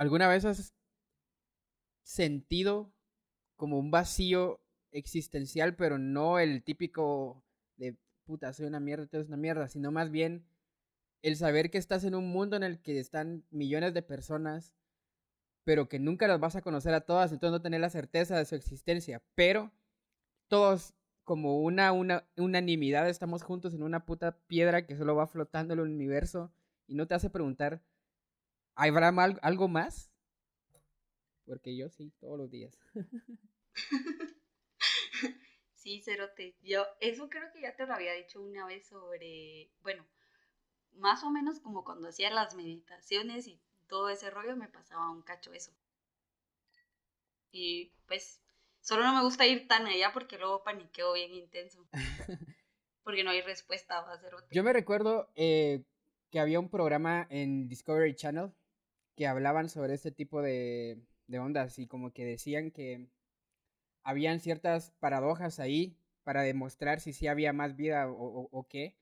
¿Alguna vez has sentido como un vacío existencial, pero no el típico de puta, soy una mierda, todo es una mierda, sino más bien el saber que estás en un mundo en el que están millones de personas, pero que nunca las vas a conocer a todas, entonces no tener la certeza de su existencia, pero todos como una, una unanimidad estamos juntos en una puta piedra que solo va flotando el universo y no te hace preguntar, ¿habrá algo más? Porque yo sí, todos los días. sí, Cerote. Yo, eso creo que ya te lo había dicho una vez sobre, bueno, más o menos como cuando hacía las meditaciones y todo ese rollo me pasaba un cacho eso. Y pues solo no me gusta ir tan allá porque luego paniqueo bien intenso. porque no hay respuesta, va a ser Yo me recuerdo eh, que había un programa en Discovery Channel que hablaban sobre este tipo de, ondas y como que decían que habían ciertas paradojas ahí para demostrar si sí había más vida o, o, qué,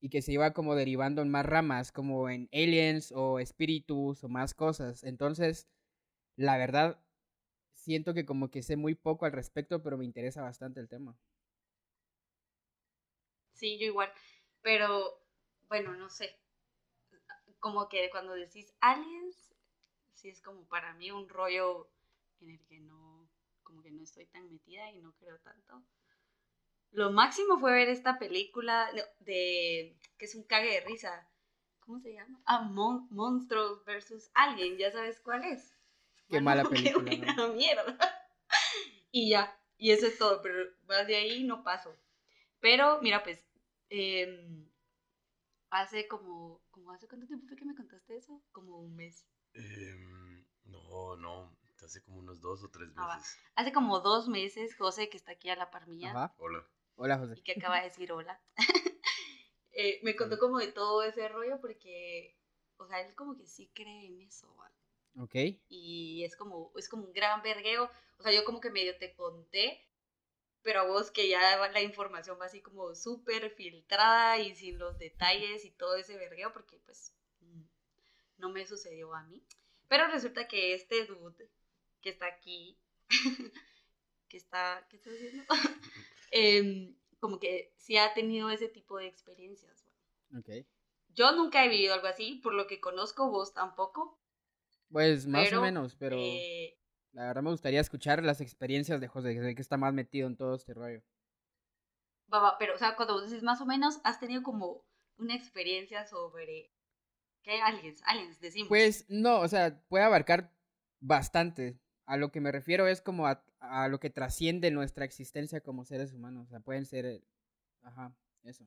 y que se iba como derivando en más ramas, como en aliens o espíritus o más cosas. Entonces, la verdad, siento que como que sé muy poco al respecto, pero me interesa bastante el tema. Sí, yo igual, pero bueno, no sé, como que cuando decís aliens, sí es como para mí un rollo en el que no como que no estoy tan metida y no creo tanto. Lo máximo fue ver esta película de, que es un cague de risa. ¿Cómo se llama? Ah, Monstruos versus Alien, ya sabes cuál es. Qué mala película. Qué buena mierda. y ya, y eso es todo, pero más de ahí no paso. Pero, mira, pues, em, hace como, como, ¿hace cuánto tiempo fue que me contaste eso? Como un mes. Em, no, no, hace como unos dos o tres ah, meses. hace como dos meses, José, que está aquí a la par mía. Hola. Hola, José. Y que acaba de decir hola. Eh, me contó como de todo ese rollo porque, o sea, él como que sí cree en eso, ¿vale? Ok. Y es como, es como un gran vergueo. O sea, yo como que medio te conté, pero a vos que ya la información va así como súper filtrada y sin los detalles y todo ese vergueo, porque pues no me sucedió a mí. Pero resulta que este dude que está aquí, que está, ¿qué está diciendo? Em, como que sí ha tenido ese tipo de experiencias. Okay. Yo nunca he vivido algo así, por lo que conozco, vos tampoco. Pues más o menos, pero eh, la verdad me gustaría escuchar las experiencias de José, que está más metido en todo este rollo. Baba, pero, o sea, cuando vos dices más o menos, has tenido como una experiencia sobre ¿Qué aliens? Aliens, decimos. Pues no, o sea, puede abarcar bastante. A lo que me refiero es como a, lo que trasciende nuestra existencia como seres humanos. O sea, pueden ser. Eh, ajá, eso.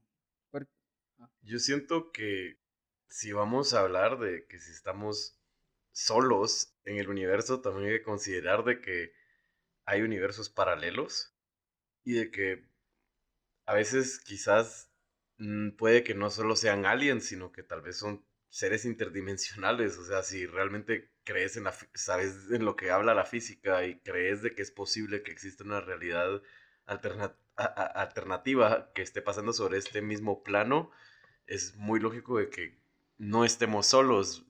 Ah. Yo siento que si vamos a hablar de que si estamos solos en el universo, también hay que considerar de que hay universos paralelos y de que a veces quizás mm, puede que no solo sean aliens, sino que tal vez son seres interdimensionales, o sea, si realmente crees en la, sabes en lo que habla la física y crees de que es posible que exista una realidad alternativa que esté pasando sobre este mismo plano, es muy lógico de que no estemos solos,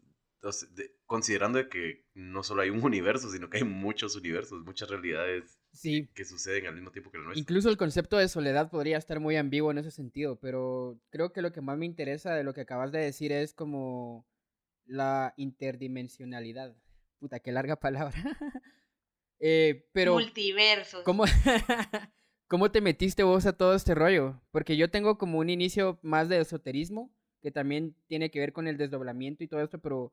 considerando que no solo hay un universo, sino que hay muchos universos, muchas realidades sí. que suceden al mismo tiempo que la nuestra. Incluso el concepto de soledad podría estar muy ambiguo en ese sentido, pero creo que lo que más me interesa de lo que acabas de decir es como la interdimensionalidad. Puta, qué larga palabra. eh, pero... Multiversos. ¿cómo, ¿Cómo te metiste vos a todo este rollo? Porque yo tengo como un inicio más de esoterismo, que también tiene que ver con el desdoblamiento y todo esto, pero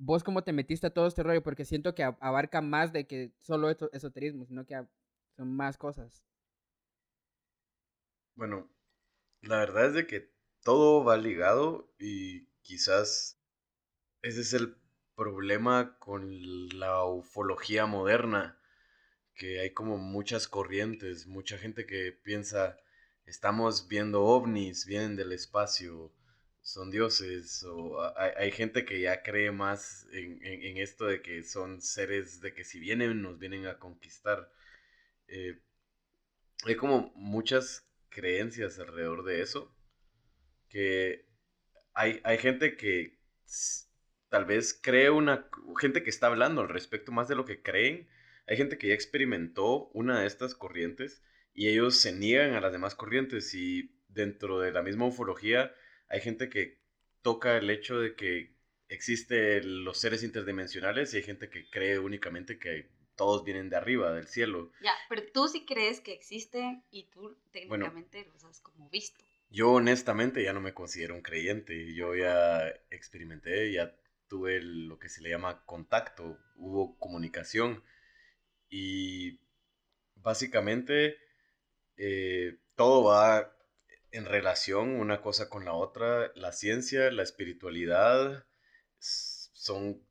vos cómo te metiste a todo este rollo, porque siento que abarca más de que solo esoterismo, sino que son más cosas. Bueno, la verdad es de que todo va ligado y quizás ese es el problema con la ufología moderna, que hay como muchas corrientes, mucha gente que piensa, estamos viendo ovnis, vienen del espacio, son dioses o hay, gente que ya cree más en, esto de que son seres de que si vienen nos vienen a conquistar. Eh, hay como muchas creencias alrededor de eso que hay, hay gente que tal vez cree una gente que está hablando al respecto más de lo que creen. Hay gente que ya experimentó una de estas corrientes y ellos se niegan a las demás corrientes y dentro de la misma ufología hay gente que toca el hecho de que existen los seres interdimensionales y hay gente que cree únicamente que todos vienen de arriba, del cielo. Ya, pero tú sí crees que existen y tú técnicamente los has como visto. Yo honestamente ya no me considero un creyente. Yo ya experimenté, ya tuve lo que se le llama contacto, hubo comunicación y básicamente eh, todo va en relación una cosa con la otra. La ciencia, la espiritualidad son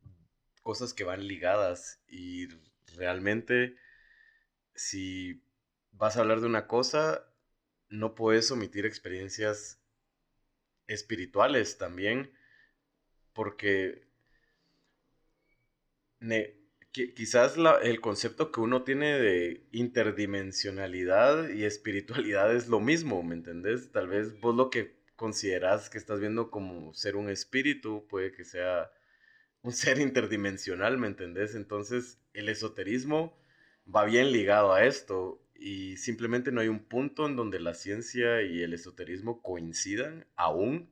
cosas que van ligadas y realmente si vas a hablar de una cosa, no puedes omitir experiencias espirituales también, porque quizás el concepto que uno tiene de interdimensionalidad y espiritualidad es lo mismo, ¿me entendés? Tal vez vos lo que consideras que estás viendo como ser un espíritu puede que sea un ser interdimensional, ¿me entendés? Entonces el esoterismo va bien ligado a esto y simplemente no hay un punto en donde la ciencia y el esoterismo coincidan aún,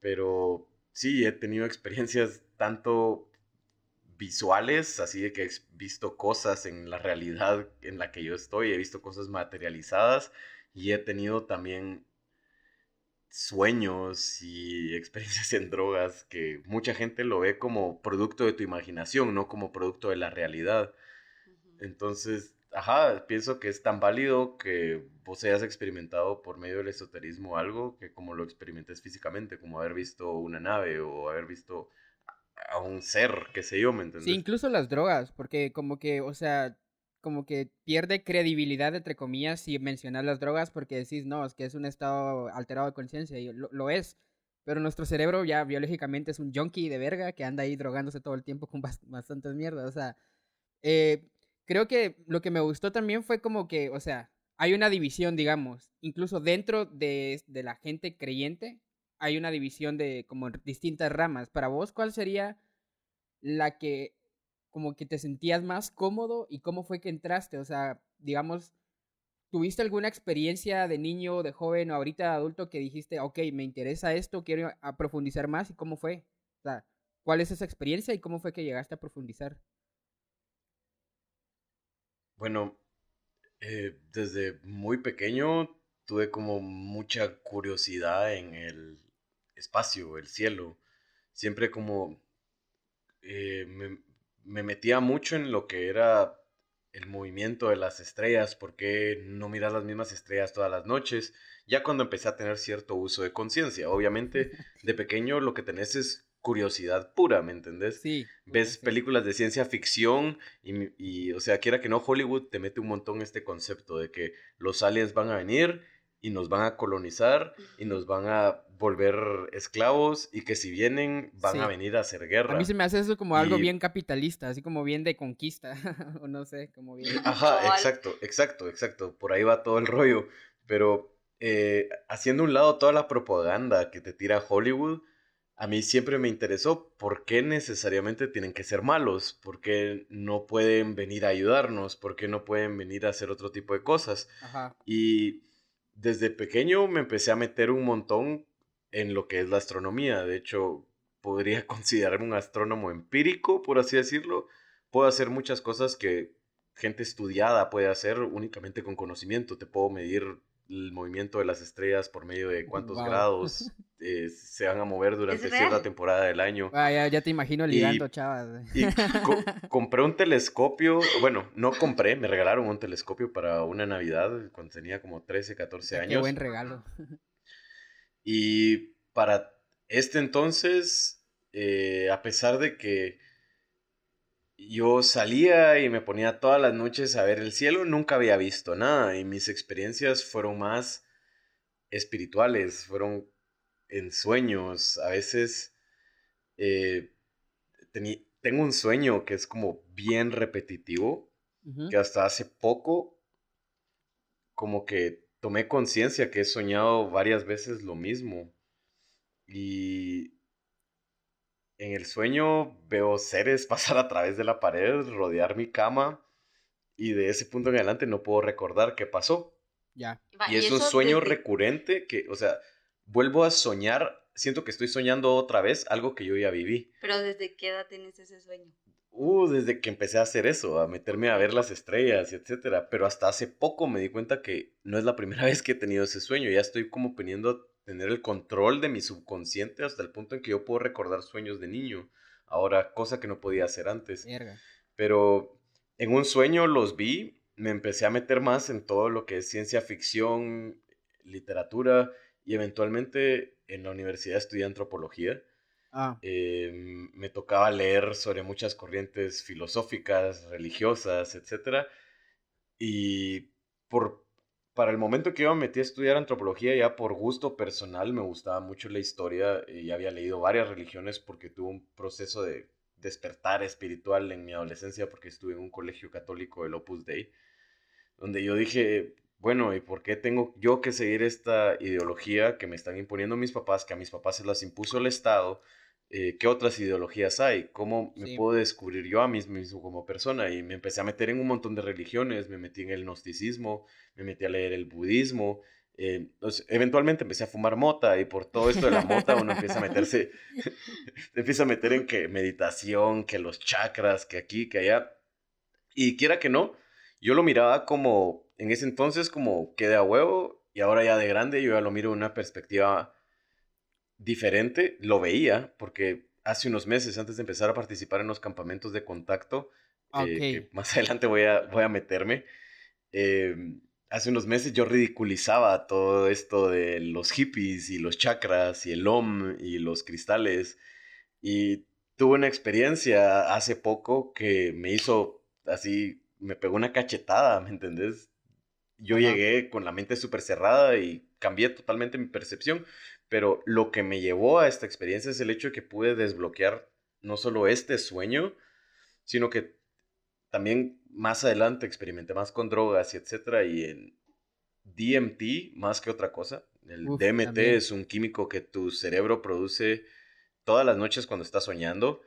pero sí he tenido experiencias tanto visuales, así de que he visto cosas en la realidad en la que yo estoy, he visto cosas materializadas y he tenido también sueños y experiencias en drogas que mucha gente lo ve como producto de tu imaginación, no como producto de la realidad. Entonces, ajá, pienso que es tan válido que vos hayas experimentado por medio del esoterismo algo que como lo experimentes físicamente, como haber visto una nave o haber visto a un ser, qué sé yo, ¿me entiendes? Sí, incluso las drogas, porque como que, o sea, como que pierde credibilidad, entre comillas, si mencionas las drogas porque decís, no, es que es un estado alterado de conciencia, y lo, es. Pero nuestro cerebro ya biológicamente es un junkie de verga que anda ahí drogándose todo el tiempo con bastantes mierdas. O sea, eh, creo que lo que me gustó también fue como que, o sea, hay una división, digamos, incluso dentro de, de la gente creyente, hay una división de como distintas ramas. Para vos, ¿cuál sería la que como que te sentías más cómodo y cómo fue que entraste? O sea, digamos, ¿tuviste alguna experiencia de niño, de joven o ahorita de adulto que dijiste, ok, me interesa esto, quiero profundizar más y cómo fue? O sea, ¿cuál es esa experiencia y cómo fue que llegaste a profundizar? Bueno, eh, desde muy pequeño tuve como mucha curiosidad en el espacio, el cielo. Siempre como eh, me, metía mucho en lo que era el movimiento de las estrellas, por qué no miras las mismas estrellas todas las noches, ya cuando empecé a tener cierto uso de conciencia. Obviamente, de pequeño lo que tenés es curiosidad pura, ¿me entendés? Sí. Ves películas de ciencia ficción y, y, o sea, quiera que no, Hollywood te mete un montón este concepto de que los aliens van a venir y nos van a colonizar y nos van a volver esclavos y que si vienen van a venir a hacer guerra. A mí se me hace eso como algo bien capitalista, así como bien de conquista, o no sé, como bien... Ajá, exacto, exacto, exacto, por ahí va todo el rollo, pero eh, haciendo un lado toda la propaganda que te tira Hollywood, a mí siempre me interesó por qué necesariamente tienen que ser malos, por qué no pueden venir a ayudarnos, por qué no pueden venir a hacer otro tipo de cosas. Ajá. Y desde pequeño me empecé a meter un montón en lo que es la astronomía. De hecho, podría considerarme un astrónomo empírico, por así decirlo. Puedo hacer muchas cosas que gente estudiada puede hacer únicamente con conocimiento. Te puedo medir el movimiento de las estrellas por medio de cuántos grados eh, se van a mover durante cierta temporada del año. Ah, ya, te imagino ligando, chavas. Y compré un telescopio, bueno, no compré, me regalaron un telescopio para una Navidad cuando tenía como 13, 14 años. Qué buen regalo. Y para este entonces, eh, a pesar de que yo salía y me ponía todas las noches a ver el cielo, nunca había visto nada y mis experiencias fueron más espirituales, fueron en sueños, a veces eh, tengo un sueño que es como bien repetitivo, que hasta hace poco como que tomé conciencia que he soñado varias veces lo mismo. Y en el sueño veo seres pasar a través de la pared, rodear mi cama y de ese punto en adelante no puedo recordar qué pasó. Ya. Y es un sueño desde- recurrente que, o sea, vuelvo a soñar, siento que estoy soñando otra vez algo que yo ya viví. Pero ¿desde qué edad tienes ese sueño? Uh, desde que empecé a hacer eso, a meterme a ver las estrellas, etcétera. Pero hasta hace poco me di cuenta que no es la primera vez que he tenido ese sueño. Ya estoy como teniendo a tener el control de mi subconsciente hasta el punto en que yo puedo recordar sueños de niño. Ahora, cosa que no podía hacer antes. Pero en un sueño los vi, me empecé a meter más en todo lo que es ciencia ficción, literatura y eventualmente en la universidad estudié antropología. Ah, Eh, me tocaba leer sobre muchas corrientes filosóficas, religiosas, etc. Y por, para el momento que yo me metí a estudiar antropología, ya por gusto personal, me gustaba mucho la historia y había leído varias religiones porque tuve un proceso de despertar espiritual en mi adolescencia porque estuve en un colegio católico del Opus Dei, donde yo dije, bueno, ¿y por qué tengo yo que seguir esta ideología que me están imponiendo mis papás, que a mis papás se las impuso el Estado? Eh, ¿Qué otras ideologías hay? ¿Cómo me Sí. puedo descubrir yo a mí mismo como persona? Y me empecé a meter en un montón de religiones, me metí en el gnosticismo, me metí a leer el budismo. eh, pues, eventualmente empecé a fumar mota y por todo esto de la mota uno empieza a meterse, se empieza a meter en que meditación, que los chakras, que aquí, que allá. Y quiera que no, yo lo miraba como, en ese entonces, como que de a huevo, y ahora ya de grande, yo ya lo miro de una perspectiva diferente. Lo veía, porque hace unos meses, antes de empezar a participar en los campamentos de contacto, eh, Ok. que más adelante voy a, voy a meterme, eh, hace unos meses yo ridiculizaba todo esto de los hippies y los chakras y el OM y los cristales. Y tuve una experiencia hace poco que me hizo así, me pegó una cachetada, ¿me entendés? Yo Ajá. llegué con la mente súper cerrada y cambié totalmente mi percepción, pero lo que me llevó a esta experiencia es el hecho de que pude desbloquear no solo este sueño, sino que también más adelante experimenté más con drogas y etcétera y en DMT más que otra cosa. El Uf, DMT también. es un químico que tu cerebro produce todas las noches cuando estás soñando.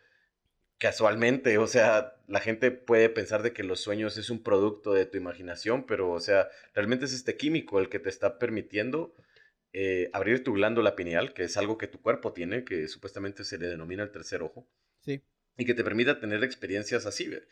Casualmente, o sea, la gente puede pensar de que los sueños es un producto de tu imaginación, pero, o sea, realmente es este químico el que te está permitiendo eh, abrir tu glándula pineal, que es algo que tu cuerpo tiene, que supuestamente se le denomina el tercer ojo sí. y que te permita tener experiencias así. ve.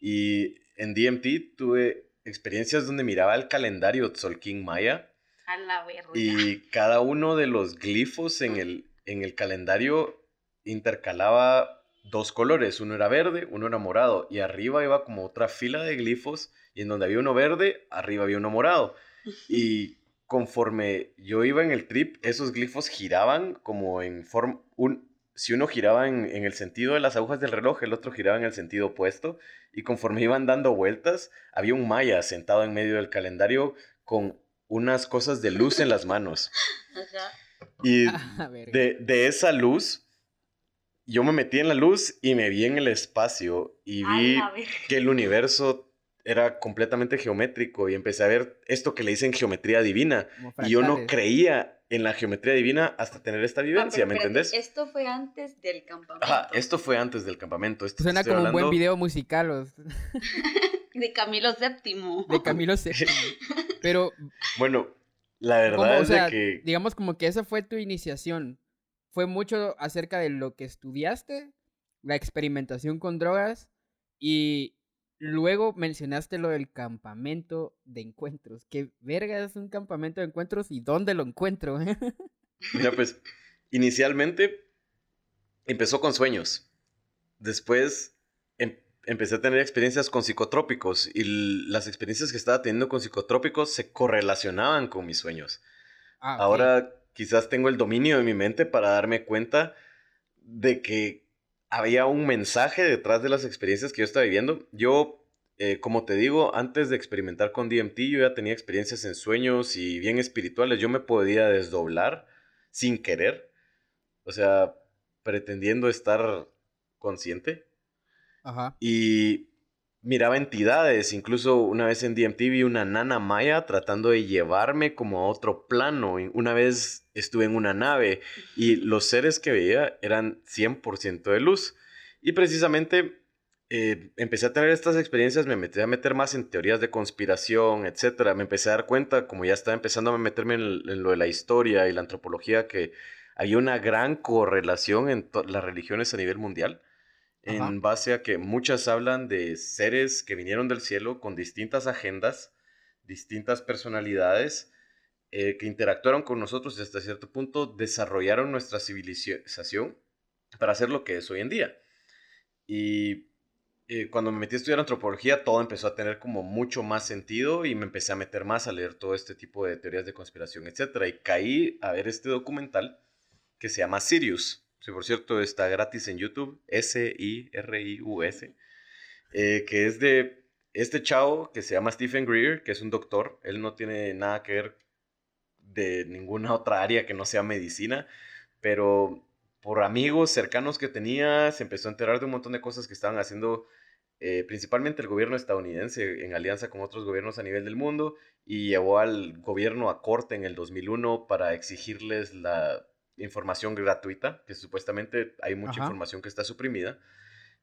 Y en DMT tuve experiencias donde miraba el calendario Tzolk'in Maya A la verga. y cada uno de los glifos en el, en el calendario intercalaba dos colores, uno era verde, uno era morado y arriba iba como otra fila de glifos y en donde había uno verde, arriba había uno morado. Y conforme yo iba en el trip, esos glifos giraban como en forma... Un, si uno giraba en, en el sentido de las agujas del reloj, el otro giraba en el sentido opuesto. Y conforme iban dando vueltas, había un maya sentado en medio del calendario con unas cosas de luz en las manos. Ajá. Y Ah, de, de esa luz, yo me metí en la luz y me vi en el espacio y vi que el universo era completamente geométrico y empecé a ver esto que le dicen geometría divina. Y yo no creía en la geometría divina hasta tener esta Ah, vivencia, ¿me entendés? Esto fue antes del campamento. Ajá, esto fue antes del campamento. Esto Suena como un buen video musical o- De Camilo VII. de Camilo VII. Pero, Bueno, la verdad es sea, de que... digamos como que esa fue tu iniciación. Fue mucho acerca de lo que estudiaste, la experimentación con drogas y luego mencionaste lo del campamento de encuentros. ¿Qué verga es un campamento de encuentros y dónde lo encuentro? Mira, pues, inicialmente empezó con sueños. Después em- empecé a tener experiencias con psicotrópicos y las experiencias que estaba teniendo con psicotrópicos se correlacionaban con mis sueños. Ah. Ahora quizás tengo el dominio de mi mente para darme cuenta de que había un mensaje detrás de las experiencias que yo estaba viviendo. Yo, eh, como te digo, antes de experimentar con DMT, yo ya tenía experiencias en sueños y bien espirituales. Yo me podía desdoblar sin querer. O sea, pretendiendo estar consciente. Ajá. Y miraba entidades, incluso una vez en DMT vi una nana maya tratando de llevarme como a otro plano. Una vez estuve en una nave y los seres que veía eran 100% de luz. Y precisamente eh, empecé a tener estas experiencias, me metí a meter más en teorías de conspiración, etc. Me empecé a dar cuenta, como ya estaba empezando a meterme en, lo de la historia y la antropología, que había una gran correlación en las religiones a nivel mundial, en base a que muchas hablan de seres que vinieron del cielo con distintas agendas, distintas personalidades, eh, que interactuaron con nosotros y hasta cierto punto desarrollaron nuestra civilización para hacer lo que es hoy en día. Y eh, cuando me metí a estudiar antropología, todo empezó a tener como mucho más sentido y me empecé a meter más a leer todo este tipo de teorías de conspiración, etc. Y caí a ver este documental que se llama Sirius. Si por cierto está gratis en YouTube, S-I-R-I-U-S, eh, que es de este chavo que se llama Stephen Greer, que es un doctor. Él no tiene nada que ver de ninguna otra área que no sea medicina, pero por amigos cercanos que tenía, se empezó a enterar de un montón de cosas que estaban haciendo eh, principalmente el gobierno estadounidense en alianza con otros gobiernos a nivel del mundo y llevó al gobierno a corte en el 2001 para exigirles la información gratuita, que supuestamente hay mucha información que está suprimida.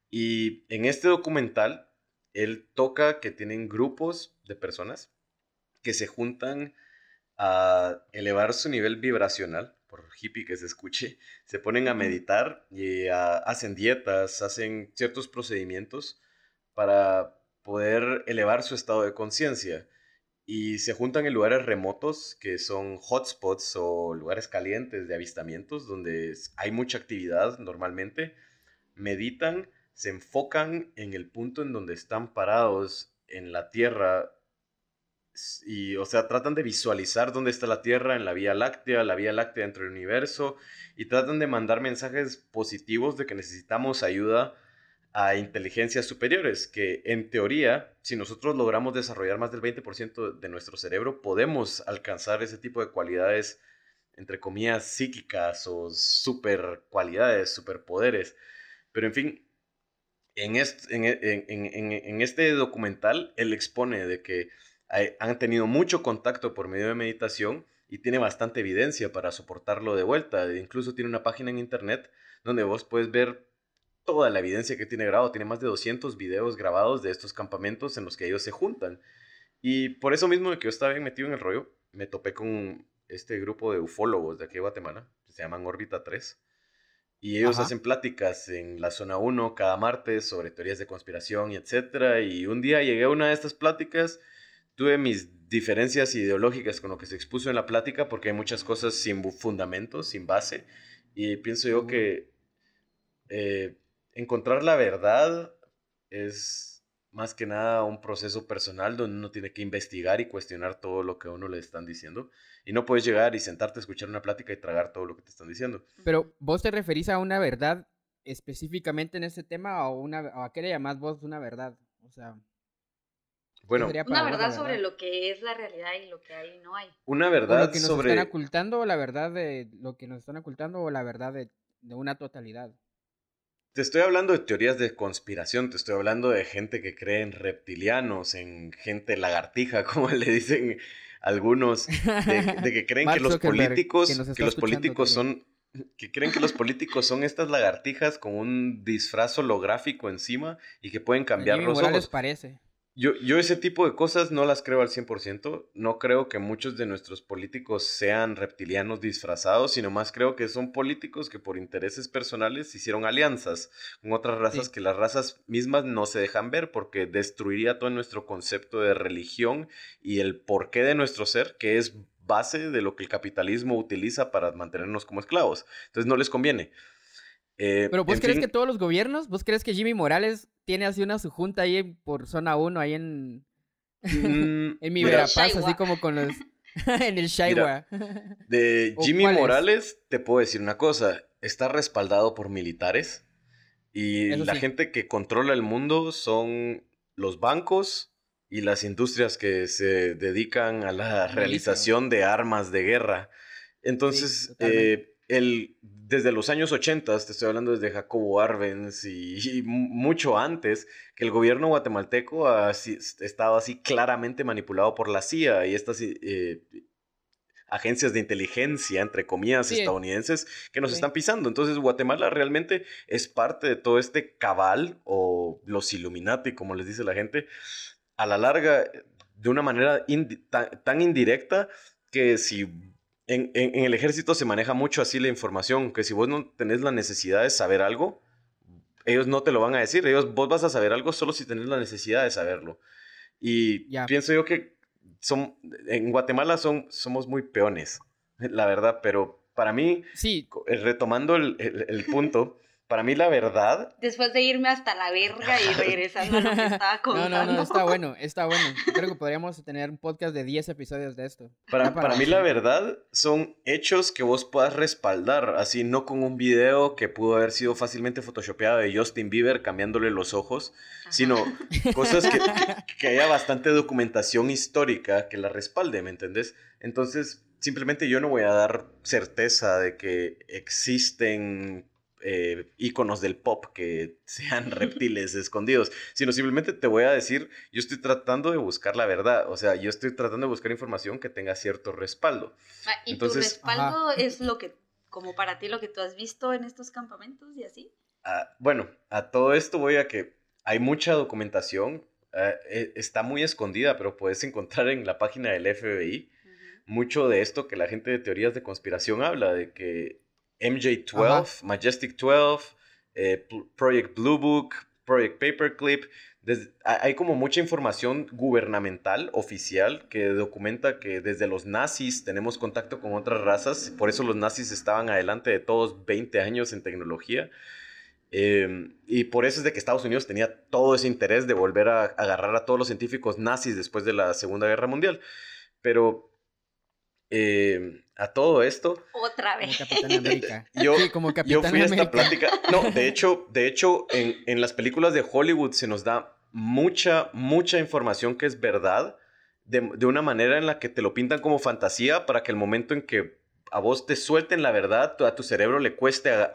Y en este documental, él toca que tienen grupos de personas que se juntan a elevar su nivel vibracional, por hippie que se escuche, se ponen a meditar y hacen dietas, hacen ciertos procedimientos para poder elevar su estado de conciencia. Y se juntan en lugares remotos que son hotspots o lugares calientes de avistamientos donde hay mucha actividad normalmente. Meditan, se enfocan en el punto en donde están parados en la Tierra y, o sea, tratan de visualizar dónde está la Tierra en la Vía Láctea, la Vía Láctea dentro del universo, y tratan de mandar mensajes positivos de que necesitamos ayuda a inteligencias superiores, que en teoría, si nosotros logramos desarrollar más del 20% de nuestro cerebro, podemos alcanzar ese tipo de cualidades, entre comillas, psíquicas o super cualidades, superpoderes. Pero en fin, en este, en, este documental, él expone de que han tenido mucho contacto por medio de meditación y tiene bastante evidencia para soportarlo de vuelta. Incluso tiene una página en internet donde vos puedes ver toda la evidencia que tiene grabado. Tiene más de 200 videos grabados de estos campamentos en los que ellos se juntan. Y por eso mismo de que yo estaba bien metido en el rollo, me topé con este grupo de ufólogos de aquí de Guatemala, que se llaman Órbita 3. Y ellos hacen pláticas en la zona 1 cada martes sobre teorías de conspiración y etcétera. Y un día llegué a una de estas pláticas, tuve mis diferencias ideológicas con lo que se expuso en la plática porque hay muchas cosas sin fundamento, sin base. Y pienso yo que eh, encontrar la verdad es más que nada un proceso personal donde uno tiene que investigar y cuestionar todo lo que a uno le están diciendo. Y no puedes llegar y sentarte a escuchar una plática y tragar todo lo que te están diciendo. Pero vos te referís a una verdad específicamente en ese tema o, una, a qué le llamás vos una verdad? O sea... Bueno, una verdad, sobre lo que es la realidad y lo que hay y no hay. Una verdad lo que nos están ocultando, o la verdad de lo que nos están ocultando, o la verdad de una totalidad. Te estoy hablando de teorías de conspiración, te estoy hablando de gente que cree en reptilianos, en gente lagartija, como le dicen algunos, de, que creen que los políticos, que, los políticos son, que creen que los políticos son estas lagartijas con un disfraz holográfico encima y que pueden cambiar los ojos. parece. Yo, yo ese tipo de cosas no las creo al 100%. No creo que muchos de nuestros políticos sean reptilianos disfrazados, sino más creo que son políticos que por intereses personales hicieron alianzas con otras razas que las razas mismas no se dejan ver porque destruiría todo nuestro concepto de religión y el porqué de nuestro ser, que es base de lo que el capitalismo utiliza para mantenernos como esclavos. Entonces no les conviene. Eh, Pero vos crees que todos los gobiernos, vos crees que Jimmy Morales tiene así una su junta ahí por zona 1, ahí en, mm, en mi Verapaz, así como con los... en el Shaiwa. de Jimmy Morales te puedo decir una cosa, está respaldado por militares y la gente que controla el mundo son los bancos y las industrias que se dedican a la realización de armas de guerra. Entonces, el, desde los años 80, te estoy hablando desde Jacobo Arbenz y, mucho antes, que el gobierno guatemalteco ha estado así claramente manipulado por la CIA y estas eh, agencias de inteligencia, entre comillas, estadounidenses, que nos están pisando. Entonces, Guatemala realmente es parte de todo este cabal o los Illuminati, como les dice la gente, a la larga, de una manera tan indirecta que si en, el ejército se maneja mucho así la información, que si vos no tenés la necesidad de saber algo, ellos no te lo van a decir, ellos, vos vas a saber algo solo si tenés la necesidad de saberlo. Y pienso yo que son, en Guatemala son, somos muy peones, la verdad, pero para mí, sí. retomando el punto, para mí la verdad... Después de irme hasta la verga y regresando a lo que estaba contando. No, no, no, está bueno, está bueno. Creo que podríamos tener un podcast de 10 episodios de esto. Para, para, mí la verdad son hechos que vos puedas respaldar, así no con un video que pudo haber sido fácilmente photoshopeado de Justin Bieber cambiándole los ojos, sino cosas que, que haya bastante documentación histórica que la respalde, ¿me entendés? Entonces, simplemente yo no voy a dar certeza de que existen eh, íconos del pop que sean reptiles escondidos, sino simplemente te voy a decir, yo estoy tratando de buscar la verdad, o sea, yo estoy tratando de buscar información que tenga cierto respaldo. Ah, ¿Y tu respaldo es lo que, como para ti, lo que tú has visto en estos campamentos y así? Ah, bueno, a todo esto voy a que hay mucha documentación, ah, e, está muy escondida, pero puedes encontrar en la página del FBI mucho de esto que la gente de teorías de conspiración habla, de que MJ12, Majestic 12, eh, Project Blue Book, Project Paperclip. hay como mucha información gubernamental, oficial, que documenta que desde los nazis tenemos contacto con otras razas. Por eso los nazis estaban adelante de todos 20 años en tecnología. Em, y por eso es de que Estados Unidos tenía todo ese interés de volver a agarrar a todos los científicos nazis después de la Segunda Guerra Mundial. Pero eh, a todo esto. Otra vez. Como Capitán América. Yo, como yo fui a esta plática. No, de hecho, de hecho en, en, las películas de Hollywood se nos da mucha, mucha información que es verdad, de, de una manera en la que te lo pintan como fantasía para que el momento en que a vos te suelten la verdad, a tu cerebro le cueste a,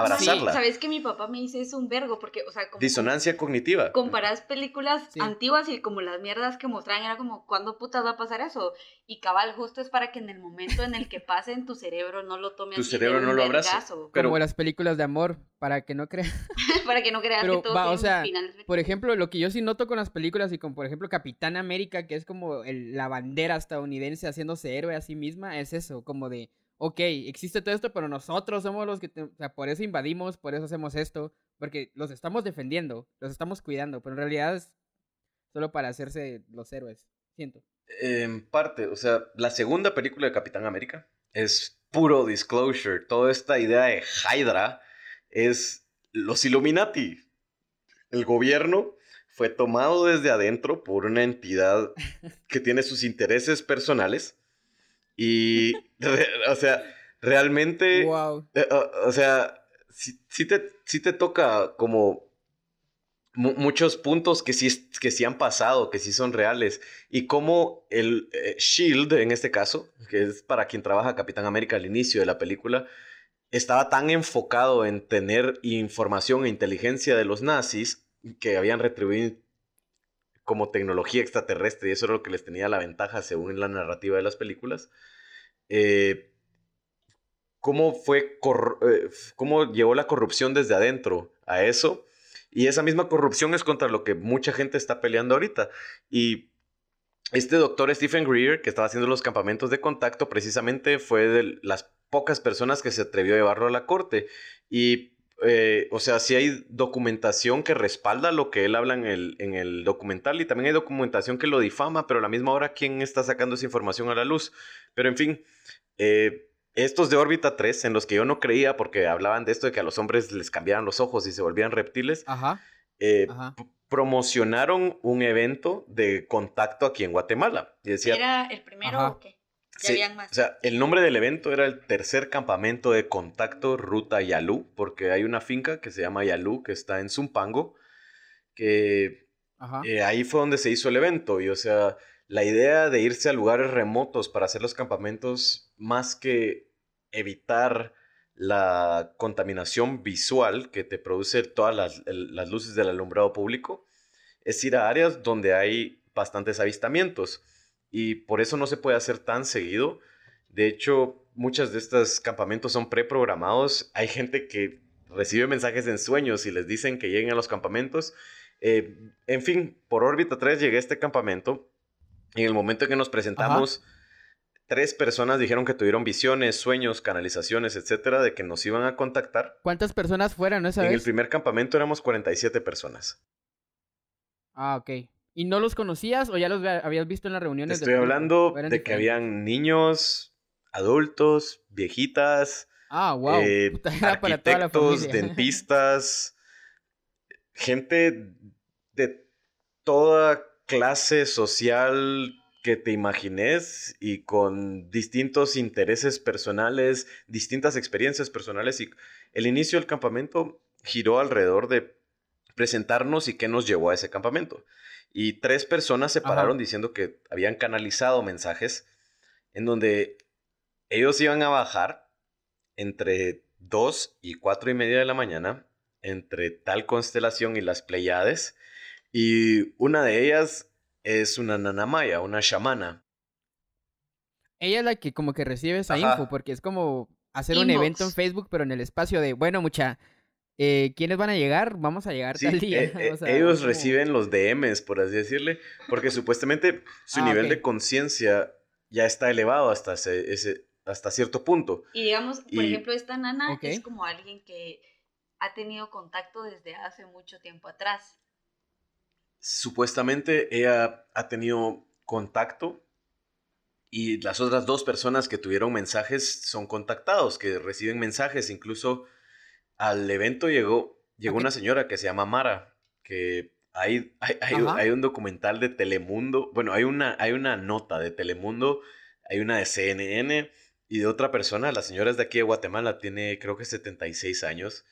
abrazarla. Sí, sabes que mi papá me dice eso un vergo, porque, o sea, como... Disonancia cognitiva. Comparas películas antiguas y como las mierdas que mostraban era como, ¿cuándo putas va a pasar eso? Y cabal, justo es para que en el momento en el que pase en tu cerebro no lo tome Tu cerebro no lo abrace. Pero... Como las películas de amor, para que no creas... para que no creas que todo va, o sea, por ejemplo, lo que yo sí noto con las películas y con, por ejemplo, Capitán América, que es como la bandera estadounidense haciéndose héroe a sí misma, es eso, como de ok, existe todo esto, pero nosotros somos los que, o sea, por eso invadimos, por eso hacemos esto, porque los estamos defendiendo, los estamos cuidando, pero en realidad es solo para hacerse los héroes, siento. En parte, o sea, la segunda película de Capitán América es puro disclosure, toda esta idea de Hydra es los Illuminati. El gobierno fue tomado desde adentro por una entidad que tiene sus intereses personales y, o sea, realmente, wow. Eh, o, sea, sí, te, te toca como muchos puntos que sí, que sí han pasado, que sí son reales. Y como el eh, Shield, en este caso, que es para quien trabaja Capitán América al inicio de la película, estaba tan enfocado en tener información e inteligencia de los nazis que habían retribuido como tecnología extraterrestre y eso era lo que les tenía la ventaja según la narrativa de las películas. Eh, ¿Cómo fue, eh, cómo llevó la corrupción desde adentro a eso? Y esa misma corrupción es contra lo que mucha gente está peleando ahorita. Y este doctor Stephen Greer, que estaba haciendo los campamentos de contacto, precisamente fue de las pocas personas que se atrevió a llevarlo a la corte. Y eh, o sea, sí hay documentación que respalda lo que él habla en el, en el documental y también hay documentación que lo difama, pero a la misma hora, ¿quién está sacando esa información a la luz? Pero en fin, eh, estos de órbita 3, en los que yo no creía porque hablaban de esto de que a los hombres les cambiaran los ojos y se volvían reptiles, eh, promocionaron un evento de contacto aquí en Guatemala. Y decía, ¿Era el primero o qué? O sea, el nombre del evento era el tercer campamento de contacto Ruta Yalú, porque hay una finca que se llama Yalú, que está en Zumpango, que eh, ahí fue donde se hizo el evento. Y o sea, la idea de irse a lugares remotos para hacer los campamentos, más que evitar la contaminación visual que te produce todas las, las luces del alumbrado público es ir a áreas donde hay bastantes avistamientos y por eso no se puede hacer tan seguido. De hecho, muchos de estos campamentos son preprogramados. Hay gente que recibe mensajes en sueños y les dicen que lleguen a los campamentos. Eh, en fin, por órbita 3 llegué a este campamento. Y en el momento en que nos presentamos, tres personas dijeron que tuvieron visiones, sueños, canalizaciones, etcétera, de que nos iban a contactar. ¿Cuántas personas fueron esa en vez? el primer campamento éramos 47 personas. Ah, ok. ¿Y no los conocías o ya los habías visto en las reuniones? Estoy hablando de que habían niños, adultos, viejitas, Ah, wow. eh, Puta, era para toda la arquitectos, dentistas, gente de toda clase social que te imagines y con distintos intereses personales, distintas experiencias personales y el inicio del campamento giró alrededor de presentarnos y qué nos llevó a ese campamento. Y tres personas se Ajá. pararon diciendo que habían canalizado mensajes en donde ellos iban a bajar entre 2 y 4 y media de la mañana entre tal constelación y las Pleiades. Y una de ellas es una nanamaya, una chamana. Ella es la que como que recibe esa Ajá. info, porque es como hacer un evento en. Facebook, pero en el espacio de, bueno, mucha, eh, ¿quiénes van a llegar? Vamos a llegar Sí, tal día. eh, eh, O sea, ellos como- reciben los DMs, por así decirle, porque supuestamente su Ah, nivel de conciencia ya está elevado hasta, ese, ese- hasta cierto punto. Y digamos, por Y- ejemplo, esta nana es como alguien que ha tenido contacto desde hace mucho tiempo atrás. Supuestamente ella ha tenido contacto y las otras dos personas que tuvieron mensajes son contactados, que reciben mensajes. Incluso al evento llegó, llegó una señora que se llama Mara, que hay, hay, hay un documental de Telemundo, bueno, hay una, hay una nota de Telemundo, hay una de CNN y de otra persona, la señora es de aquí de Guatemala, tiene creo que 76 años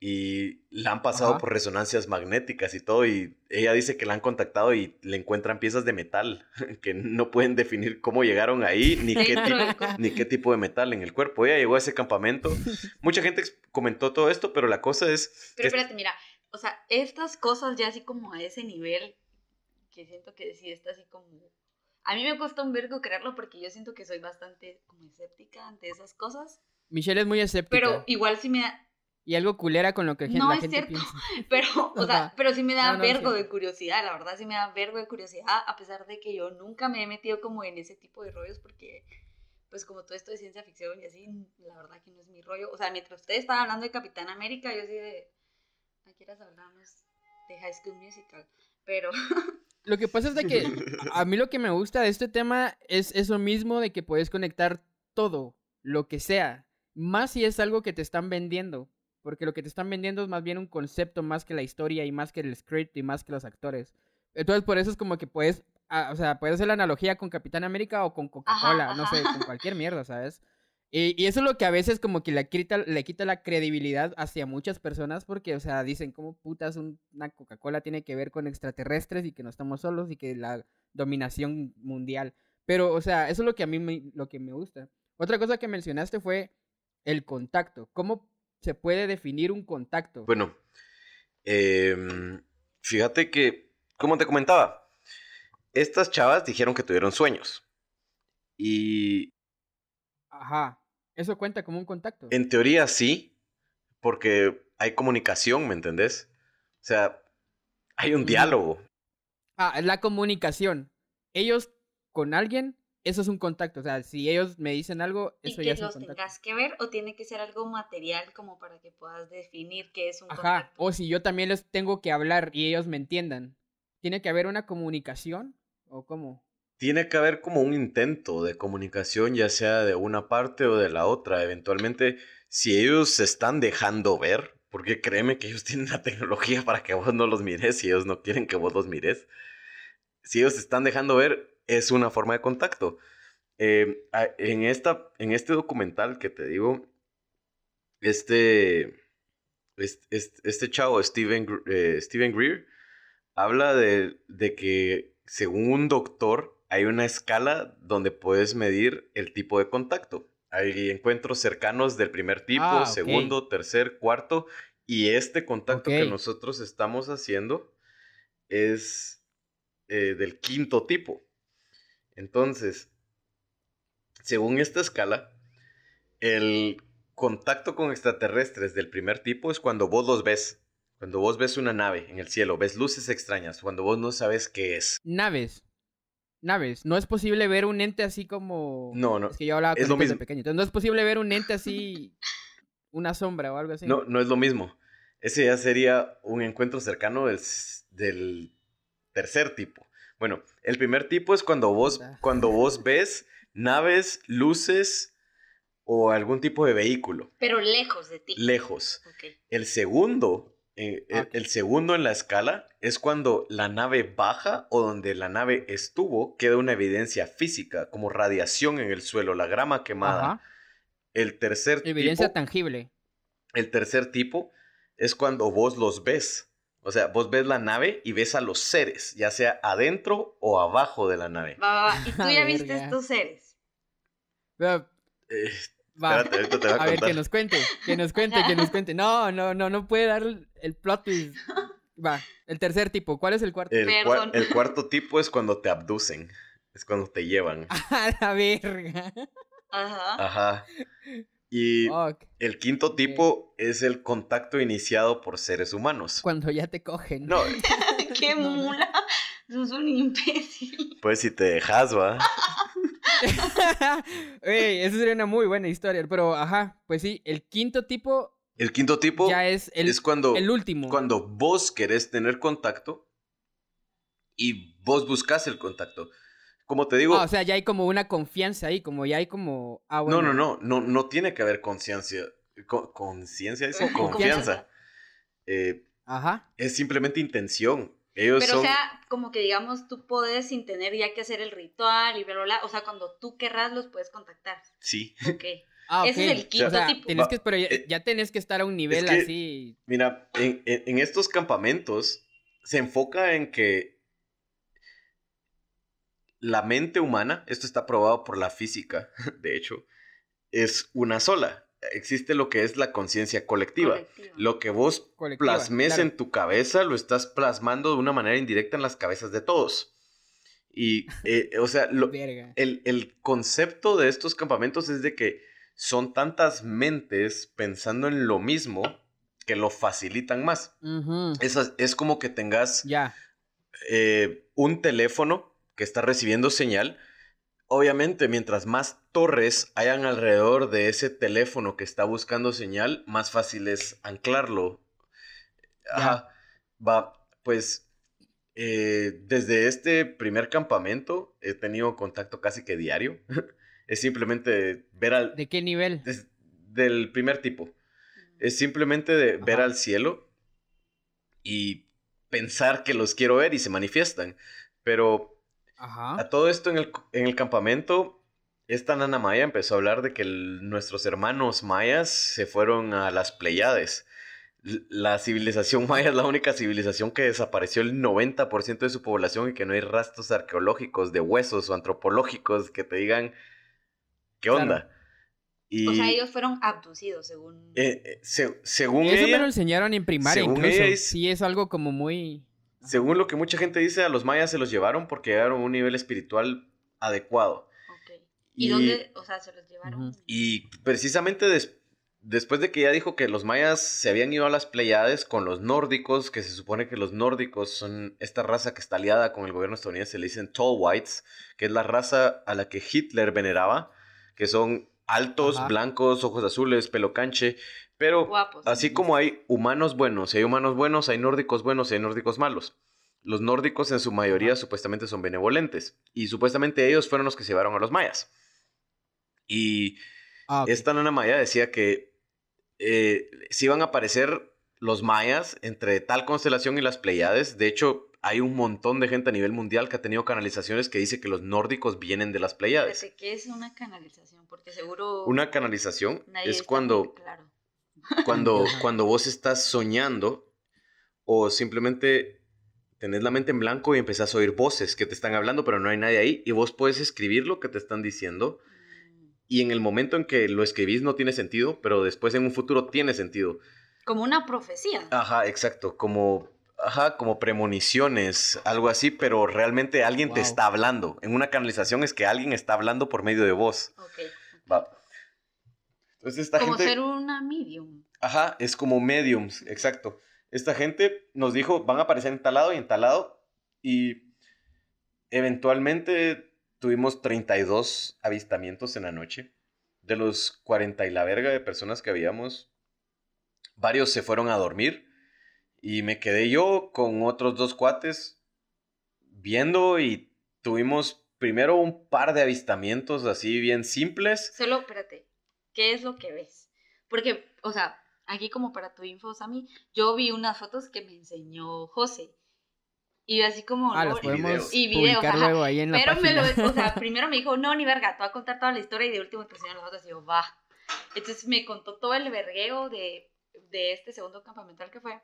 y la han pasado Ajá. por resonancias magnéticas y todo y ella dice que la han contactado y le encuentran piezas de metal que no pueden definir cómo llegaron ahí ni qué, tipo, ni qué tipo de metal en el cuerpo. Ella llegó a ese campamento. Mucha gente comentó todo esto, pero la cosa es Pero que espérate, mira, o sea, estas cosas ya así como a ese nivel, que siento que sí está así como... A mí me cuesta un vergo creerlo porque yo siento que soy bastante como escéptica ante esas cosas, Michelle es muy escéptica. pero igual sí me da, Y algo culera con lo que No la es gente cierto. piensa. pero, o sea, pero sí me da No, no, vergo de curiosidad, la verdad sí me da vergo de curiosidad, a pesar de que yo nunca me he metido como en ese tipo de rollos porque, pues como todo esto de ciencia ficción y así, la verdad que no es mi rollo. O sea, mientras ustedes estaban hablando de Capitán América, yo sí de, ¿a quieras hablamos de High School Musical? Pero, Lo que pasa es de que a mí lo que me gusta de este tema es eso mismo de que puedes conectar todo, lo que sea, más si es algo que te están vendiendo, porque lo que te están vendiendo es más bien un concepto más que la historia y más que el script y más que los actores. Entonces por eso es como que puedes, ah, o sea, puedes hacer la analogía con Capitán América o con Coca-Cola, no sé, con cualquier mierda, ¿sabes? Y, y eso es lo que a veces como que le quita, le quita la credibilidad hacia muchas personas porque, o sea, dicen, ¿cómo putas un- una Coca-Cola tiene que ver con extraterrestres y que no estamos solos y que la dominación mundial? Pero, o sea, eso es lo que a mí me, lo que me gusta. Otra cosa que mencionaste fue el contacto. ¿Cómo se puede definir un contacto? Bueno, em, fíjate que, como te comentaba, estas chavas dijeron que tuvieron sueños. Y Ajá. Eso cuenta como un contacto. en teoría sí, porque hay comunicación, ¿me entendés? O sea, hay un Ujú. diálogo. Ah, es la comunicación. Ellos con alguien, eso es un contacto. O sea, si ellos me dicen algo, ¿y eso ya que es un los contacto. tengas que ver o tiene que ser algo material como para que puedas definir qué es un Ajá. contacto? O si yo también les tengo que hablar y ellos me entiendan. ¿Tiene que haber una comunicación? ¿O cómo? Tiene que haber como un intento de comunicación, ya sea de una parte o de la otra. Eventualmente, si ellos se están dejando ver, porque créeme que ellos tienen la tecnología para que vos no los mires y ellos no quieren que vos los mires. Si ellos se están dejando ver, es una forma de contacto. Eh, en, esta, en este documental que te digo, este, este, chavo, Steven, eh, Steven Greer, habla de, de que según un doctor hay una escala donde puedes medir el tipo de contacto. Hay encuentros cercanos del primer tipo, Ah, segundo, tercer, cuarto. Y este contacto que nosotros estamos haciendo es eh, del quinto tipo. Entonces, según esta escala, el contacto con extraterrestres del primer tipo es cuando vos los ves. Cuando vos ves una nave en el cielo, ves luces extrañas, cuando vos no sabes qué es. Naves. Naves. No es posible ver un ente así como. No, no. Es que yo hablaba es lo mismo. pequeño. Entonces no es posible ver un ente así. Una sombra o algo así. No, no es lo mismo. Ese ya sería un encuentro cercano del tercer tipo. Bueno, el primer tipo es cuando vos, cuando vos ves naves, luces o algún tipo de vehículo Pero lejos de ti. lejos. El segundo, eh, el, Ok. el segundo en la escala es cuando la nave baja o donde la nave estuvo queda una evidencia física, como radiación en el suelo, la grama quemada. Ajá. El tercer Evidencia tipo, tangible. el tercer tipo es cuando vos los ves. O sea, vos ves la nave y ves a los seres, ya sea adentro o abajo de la nave. Va, va, va. ¿Y tú ya viste estos seres? Va, Eh, va. espérate, ahorita te voy a, A ver, que nos cuente, que nos cuente, que nos cuente. No, no, no, no puede dar el, plot twist. Va, el tercer tipo. ¿Cuál es el cuarto? el, cua- Perdón. el cuarto tipo es cuando te abducen. Es cuando te llevan. A la verga. Ajá. Ajá. Y Fuck. el quinto tipo es el contacto iniciado por seres humanos. Cuando ya te cogen. No, ¡Qué No, no. mula! Sos un imbécil. pues si te dejas, va. Ey, esa sería una muy buena historia. Pero, ajá, pues sí, el quinto tipo El quinto tipo ya es el, es cuando, el último. cuando vos querés tener contacto y vos buscas el contacto. Como te digo, Ah, o sea, ya hay como una confianza ahí, como ya hay como... Ah, no, bueno. no, no, no, no tiene que haber conciencia. Co- ¿Conciencia? dice? Confianza. Eh, Ajá. es simplemente intención. Ellos Pero, son... o sea, como que digamos, tú puedes sin tener ya que hacer el ritual y bla, bla, bla. O sea, cuando tú querrás, los puedes contactar. Sí. Ok. Ah, Ese es el quinto o sea, tipo. Tienes Va, que, pero ya, eh, ya tenés que estar a un nivel que- así. Mira, en, en- en estos campamentos se enfoca en que la mente humana, esto está probado por la física, de hecho, es una sola. Existe lo que es la conciencia colectiva. Colectiva. Lo que vos Colectiva, plasmes claro. en tu cabeza, lo estás plasmando de una manera indirecta en las cabezas de todos. Y, eh, o sea, lo- el, el concepto de estos campamentos es de que son tantas mentes pensando en lo mismo que lo facilitan más. Es, es como que tengas Ya. eh, un teléfono que está recibiendo señal. Obviamente, mientras más torres hayan alrededor de ese teléfono que está buscando señal, más fácil es anclarlo. Ajá. Va, pues eh, desde este primer campamento he tenido contacto casi que diario. es simplemente ver al... ¿De qué nivel? des- del primer tipo. Es simplemente de ver al cielo y pensar que los quiero ver y se manifiestan. Pero Ajá. a todo esto en el, en el campamento, esta nana maya empezó a hablar de que el- nuestros hermanos mayas se fueron a las Pleiades. La civilización maya es la única civilización que desapareció el 90% de su población y que no hay rastros arqueológicos de huesos o antropológicos que te digan qué Claro. onda. Y O sea, ellos fueron abducidos, según. eh, eh, se- según Eso me lo enseñaron en primaria incluso. ella es- Sí, es algo como muy... según lo que mucha gente dice, a los mayas se los llevaron porque llegaron a un nivel espiritual adecuado. Ok. ¿Y, dónde? O sea, se los llevaron. Y precisamente des- después de que ella dijo que los mayas se habían ido a las Pleiades con los nórdicos, que se supone que los nórdicos son esta raza que está aliada con el gobierno estadounidense, le dicen Tall Whites, que es la raza a la que Hitler veneraba, que son altos, Ajá. blancos, ojos azules, pelo canche, pero Guapos. Así como hay humanos buenos, y hay humanos buenos, hay nórdicos buenos y hay nórdicos malos. Los nórdicos en su mayoría supuestamente son benevolentes. Y supuestamente ellos fueron los que se llevaron a los mayas. Y Ah, esta nana maya decía que eh, si iban a aparecer los mayas entre tal constelación y las Pleiades. De hecho, hay un montón de gente a nivel mundial que ha tenido canalizaciones que dice que los nórdicos vienen de las Pleiades. ¿Qué es una canalización? Porque seguro. Una canalización es cuando claro. cuando, cuando vos estás soñando o simplemente tenés la mente en blanco y empezás a oír voces que te están hablando, pero no hay nadie ahí, y vos puedes escribir lo que te están diciendo Mm. y en el momento en que lo escribís no tiene sentido, pero después en un futuro tiene sentido. Como una profecía. Ajá, exacto, como ajá, como premoniciones, algo así, pero realmente alguien te Wow. está hablando. En una canalización es que alguien está hablando por medio de voz. Ok. Va. Entonces esta Como gente ser una medium. Ajá, es como mediums, exacto. Esta gente nos dijo, van a aparecer en tal lado y en tal lado. Y eventualmente tuvimos 32 avistamientos en la noche. De los 40 y la verga de personas que habíamos, varios se fueron a dormir. Y me quedé yo con otros dos cuates viendo y tuvimos primero un par de avistamientos así bien simples. Solo, espérate, ¿qué es lo que ves? Porque, o sea, aquí como para tu info, Sammy, yo vi unas fotos que me enseñó José. Y así como... Ah, las podemos. Y videos, publicar ajá. luego ahí en la Pero me lo, o sea, primero me dijo, no, ni verga, te voy a contar toda la historia y de último te enseño las fotos y yo, va. Entonces me contó todo el vergueo de, de este segundo campamental que fue.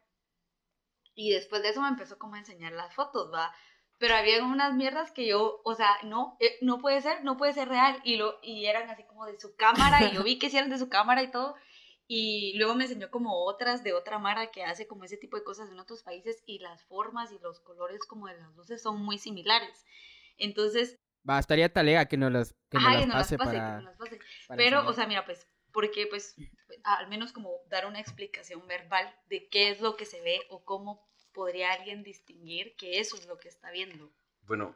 Y después de eso me empezó como a enseñar las fotos, va. Pero había unas mierdas que yo, o sea, no, eh, no puede ser, no puede ser real. Y, lo, y eran así como de su cámara y yo vi que sí eran de su cámara y todo. Y luego me enseñó como otras de otra Mara que hace como ese tipo de cosas en otros países y las formas y los colores como de las luces son muy similares. Entonces, Va, estaría talega que nos las, que ajá, las nos las pase pase, que para, nos las pase. para Pero, enseñar. o sea, mira, pues, porque pues, al menos como dar una explicación verbal de qué es lo que se ve o cómo podría alguien distinguir que eso es lo que está viendo. Bueno,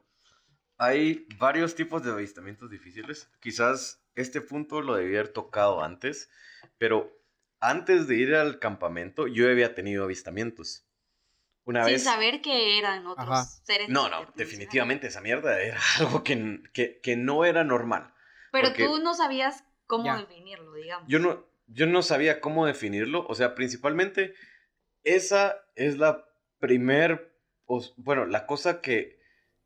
hay varios tipos de avistamientos difíciles. Quizás este punto lo debí haber tocado antes, pero antes de ir al campamento yo había tenido avistamientos. Una Sin vez... saber que eran otros Ajá. seres. No, no, definitivamente esa mierda era algo que, que, que no era normal. Pero porque- tú no sabías cómo Ya. definirlo, digamos. Yo no, yo no sabía cómo definirlo. O sea, principalmente esa es la primer, bueno, la cosa que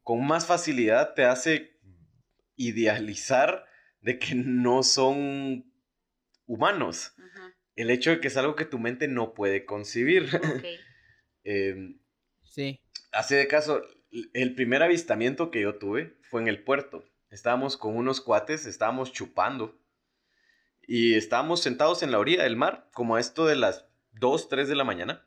con más facilidad te hace idealizar de que no son humanos. El hecho de que es algo que tu mente no puede concebir. Em, Sí. Así de caso, el primer avistamiento que yo tuve fue en el puerto. Estábamos con unos cuates, estábamos chupando. Y estábamos sentados en la orilla del mar, como a esto de las 2, 3 de la mañana.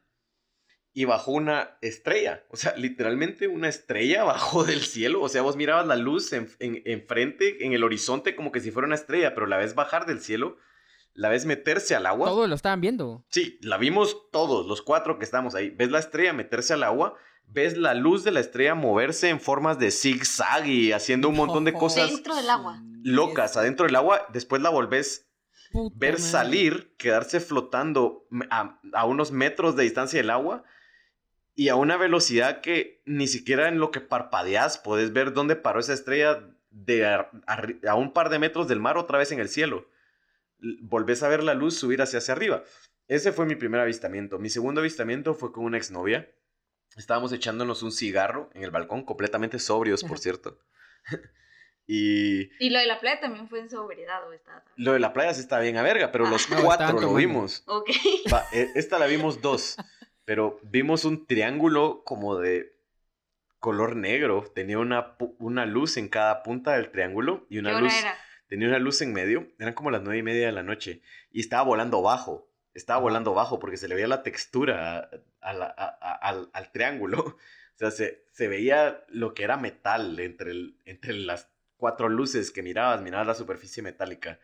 Y bajó una estrella. O sea, literalmente una estrella bajó del cielo. O sea, vos mirabas la luz en- en- enfrente, en el horizonte, como que si fuera una estrella, pero la ves bajar del cielo, la ves meterse al agua. Todos lo estaban viendo. Sí, la vimos todos, los cuatro que estamos ahí. Ves la estrella meterse al agua, ves la luz de la estrella moverse en formas de zigzag y haciendo un montón de cosas Dentro del agua. locas adentro del agua. Después la volvés puta ver madre. salir, quedarse flotando a, a unos metros de distancia del agua y a una velocidad que ni siquiera en lo que parpadeas podés ver dónde paró esa estrella de a, un par de metros del mar otra vez en el cielo. Volvés a ver la luz subir hacia, hacia arriba. Ese fue mi primer avistamiento. Mi segundo avistamiento fue con una exnovia. Estábamos echándonos un cigarro en el balcón, completamente sobrios, por cierto. y Y lo de la playa también fue en sobriedad, ¿o estaba también? lo de la playa sí está bien a verga, pero Ah. los No, cuatro lo vimos. Ok. Va, e- esta la vimos dos, pero vimos un triángulo como de color negro. Tenía una, una luz en cada punta del triángulo y ¿Qué una luz, era? tenía una luz en medio. Eran como las nueve y media de la noche y estaba volando bajo. Estaba volando bajo porque se le veía la textura a- a la- a- a- al, al triángulo. O sea, se, se veía lo que era metal entre, el- entre las cuatro luces que mirabas, mirabas la superficie metálica.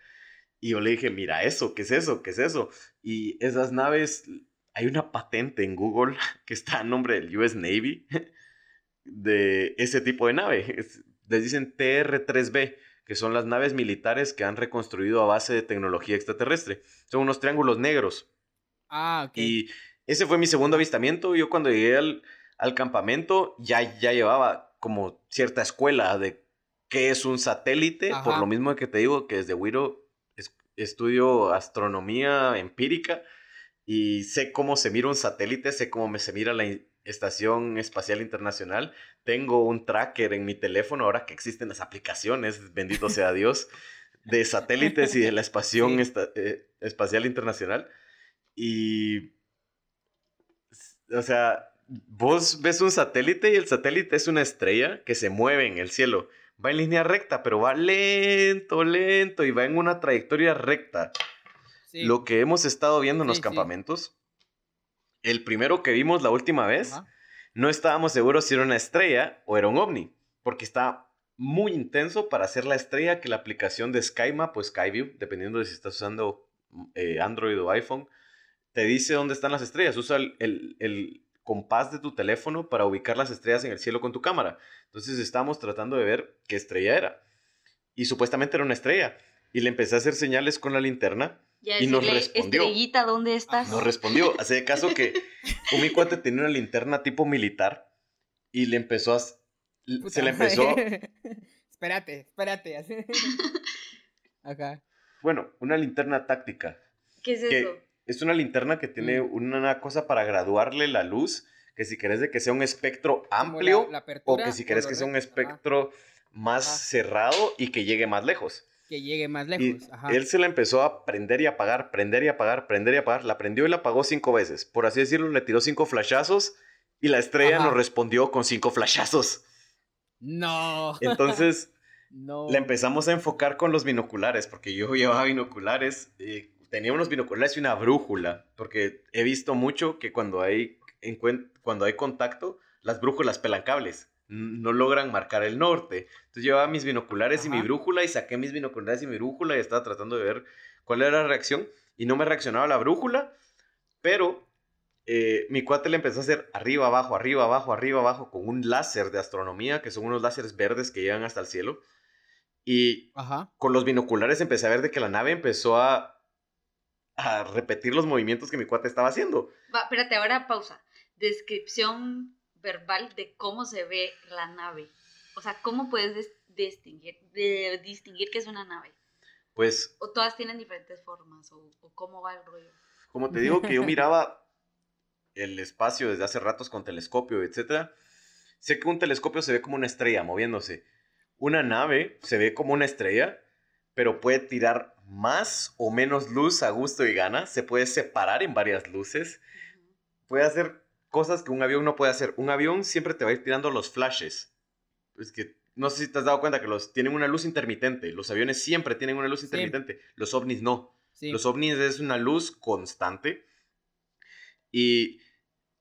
Y yo le dije, mira eso, ¿qué es eso? ¿Qué es eso? Y esas naves, hay una patente en Google que está a nombre del US Navy de ese tipo de nave. Es- les dicen TR-3B, que son las naves militares que han reconstruido a base de tecnología extraterrestre. Son unos triángulos negros. Ah, ok. Y ese fue mi segundo avistamiento. Yo cuando llegué al, al campamento ya, ya llevaba como cierta escuela de qué es un satélite. Por lo mismo que te digo que desde Wiro es- estudio astronomía empírica y sé cómo se mira un satélite, sé cómo me- se mira la Estación Espacial Internacional. Tengo un tracker en mi teléfono ahora que existen las aplicaciones, bendito sea Dios, de satélites y de la Estación Sí. Esta- eh, Espacial Internacional. Y, o sea, vos ves un satélite y el satélite es una estrella que se mueve en el cielo. va en línea recta, pero va lento, lento y va en una trayectoria recta. Sí. Lo que hemos estado viendo en los campamentos, el primero que vimos la última vez, Ajá. no estábamos seguros si era una estrella o era un ovni, porque está muy intenso para hacer la estrella que la aplicación de SkyMap o Skyview, dependiendo de si estás usando eh, Android o iPhone, te dice dónde están las estrellas. Usa el, el- el compás de tu teléfono para ubicar las estrellas en el cielo con tu cámara. Entonces estábamos tratando de ver qué estrella era. Y supuestamente era una estrella. Y le empecé a hacer señales con la linterna Ya Y nos respondió. Estrellita, ¿dónde estás? no respondió. Hace caso que un mi cuate tenía una linterna tipo militar y le empezó a... Puta se le empezó... espérate, espérate. Acá. Bueno, una linterna táctica. ¿Qué es que eso? es una linterna que tiene Mm. una cosa para graduarle la luz, que si querés de que sea un espectro la- amplio o que si querés que sea un ajá, espectro más Ajá. cerrado y que llegue más lejos. Que llegue más Y lejos. Ajá. él se la empezó a prender y apagar, prender y apagar, prender y apagar. La prendió y la apagó cinco veces. Por así decirlo, le tiró cinco flashazos y la estrella Ajá. nos respondió con cinco flashazos. No. Entonces no. la empezamos a enfocar con los binoculares, porque yo llevaba binoculares, eh, tenía unos binoculares y una brújula, porque he visto mucho que cuando hay, cuando hay contacto, las brújulas pelan cables, no logran marcar el norte. Entonces llevaba mis binoculares y mi brújula y saqué mis binoculares y mi brújula y estaba tratando de ver cuál era la reacción y no me reaccionaba la brújula, pero eh, mi cuate le empezó a hacer arriba, abajo, arriba, abajo, arriba, abajo con un láser de astronomía, que son unos láseres verdes que llegan hasta el cielo. Y Ajá. con los binoculares empecé a ver de que la nave empezó a, a repetir los movimientos que mi cuate estaba haciendo. Va, espérate, ahora pausa. Descripción verbal de cómo se ve la nave. O sea, ¿cómo puedes des- distinguir, de- distinguir que es una nave? Pues, ¿O todas tienen diferentes formas? ¿O, o cómo va el rollo? como te digo que yo miraba el espacio desde hace ratos con telescopio, etcétera, sé que un telescopio se ve como una estrella moviéndose. Una nave se ve como una estrella, pero puede tirar más o menos luz a gusto y gana. Se puede separar en varias luces. Puede hacer cosas que un avión no puede hacer. Un avión siempre te va a ir tirando los flashes. Es que no sé si te has dado cuenta que los tienen una luz intermitente. Los aviones siempre tienen una luz Sí. intermitente. Los ovnis no. Sí. Los ovnis es una luz constante. Y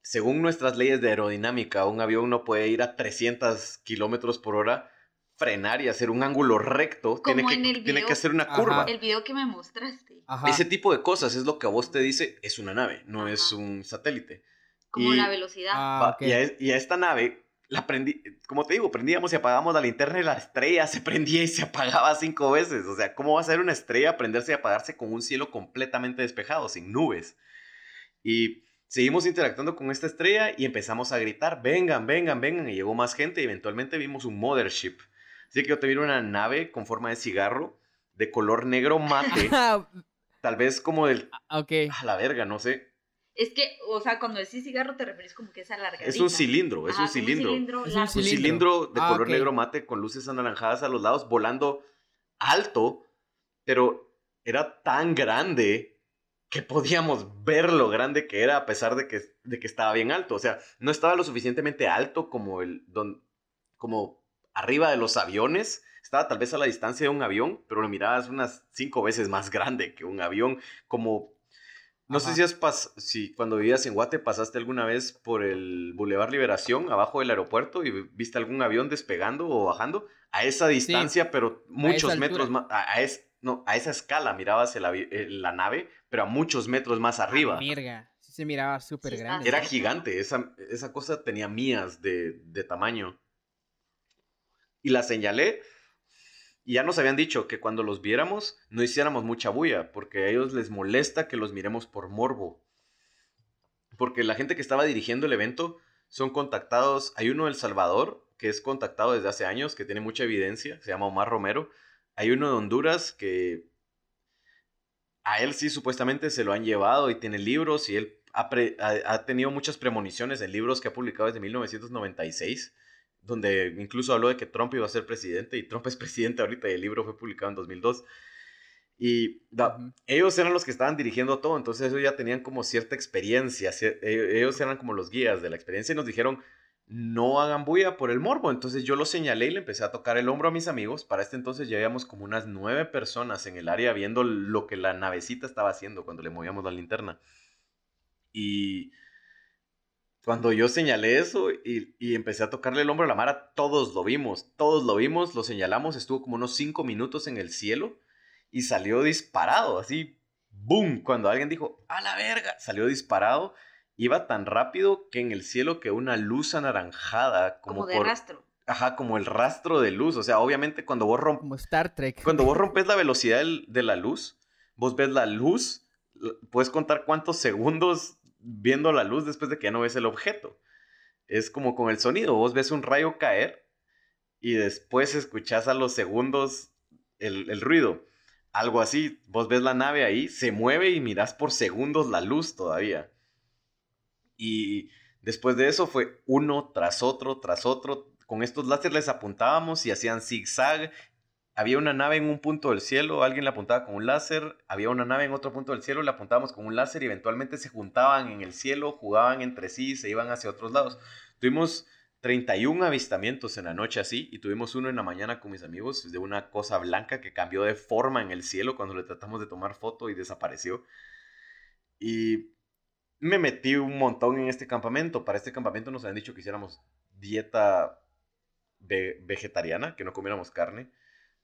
según nuestras leyes de aerodinámica, un avión no puede ir a 300 kilómetros por hora, frenar y hacer un ángulo recto. Tiene Como que, en el tiene video. que hacer una Ajá. curva. El video que me mostraste. Ajá. Ese tipo de cosas es lo que a vos te dice es una nave, no Ajá. es un satélite. Como Y- la velocidad. Ah, Va, ok. y, a, y a esta nave, la prendí, como te digo, prendíamos y apagábamos la linterna y la estrella se prendía y se apagaba cinco veces. O sea, ¿cómo va a ser una estrella prenderse y apagarse con un cielo completamente despejado, sin nubes? Y seguimos interactuando con esta estrella y empezamos a gritar, vengan, vengan, vengan. Y llegó más gente y eventualmente vimos un mothership. Así que yo te vi una nave con forma de cigarro, de color negro mate, Ah, tal vez como del... ok. A la verga, no sé. Es que, o sea, cuando decís cigarro te refieres como que es alargadita. Es un cilindro, es Ajá, un como cilindro. Es un largo. un cilindro. cilindro de Ah, color negro mate con luces anaranjadas a los lados, volando alto, pero era tan grande que podíamos ver lo grande que era a pesar de que, de que estaba bien alto. O sea, no estaba lo suficientemente alto como, el, don, como arriba de los aviones. Estaba tal vez a la distancia de un avión, pero lo mirabas unas cinco veces más grande que un avión. Como, no sé si, has pas si cuando vivías en Guate pasaste alguna vez por el Boulevard Liberación, abajo del aeropuerto, y viste algún avión despegando o bajando. A esa distancia, pero muchos metros más. A, a es- no, a esa escala mirabas el la nave, pero a muchos metros más arriba. Mierda. Sí se miraba súper Sí grande. Era gigante, esa, esa cosa tenía mías de, de tamaño. Y la señalé. Y ya nos habían dicho que cuando los viéramos no hiciéramos mucha bulla, porque a ellos les molesta que los miremos por morbo. Porque la gente que estaba dirigiendo el evento son contactados. Hay uno de El Salvador que es contactado desde hace años, que tiene mucha evidencia, se llama Omar Romero. Hay uno de Honduras que a él sí supuestamente se lo han llevado y tiene libros y él ha, ha tenido muchas premoniciones en libros que ha publicado desde 1996, donde incluso habló de que Trump iba a ser presidente y Trump es presidente ahorita y el libro fue publicado en 2002. Y da- ellos eran los que estaban dirigiendo todo, entonces ellos ya tenían como cierta experiencia, e- ellos eran como los guías de la experiencia y nos dijeron, no hagan bulla por el morbo. Entonces yo lo señalé y le empecé a tocar el hombro a mis amigos. Para este entonces ya habíamos como unas nueve personas en el área viendo lo que la navecita estaba haciendo cuando le movíamos la linterna. Y cuando yo señalé eso y, y, empecé a tocarle el hombro a la Mara, todos lo vimos, todos lo vimos, lo señalamos, estuvo como unos cinco minutos en el cielo y salió disparado, así, ¡boom! Cuando alguien dijo, ¡a la verga! Salió disparado, iba tan rápido que en el cielo que una luz anaranjada, como, de rastro. Ajá, como el rastro de luz, o sea, obviamente cuando vos rompes... Como Star Trek. Cuando vos rompes la velocidad de la luz, vos ves la luz, puedes contar cuántos segundos viendo la luz después de que ya no ves el objeto. Es como con el sonido, vos ves un rayo caer y después escuchás a los segundos el, ruido. Algo así, vos ves la nave ahí, se mueve y mirás por segundos la luz todavía. Y después de eso fue uno tras otro, tras otro. Con estos láseres les apuntábamos y hacían zigzag había una nave en un punto del cielo, alguien la apuntaba con un láser, había una nave en otro punto del cielo, la apuntábamos con un láser y eventualmente se juntaban en el cielo, jugaban entre sí, se iban hacia otros lados. Tuvimos 31 avistamientos en la noche así y tuvimos uno en la mañana con mis amigos de una cosa blanca que cambió de forma en el cielo cuando le tratamos de tomar foto y desapareció. Y me metí un montón en este campamento. Para este campamento nos habían dicho que hiciéramos dieta vegetariana, que no comiéramos carne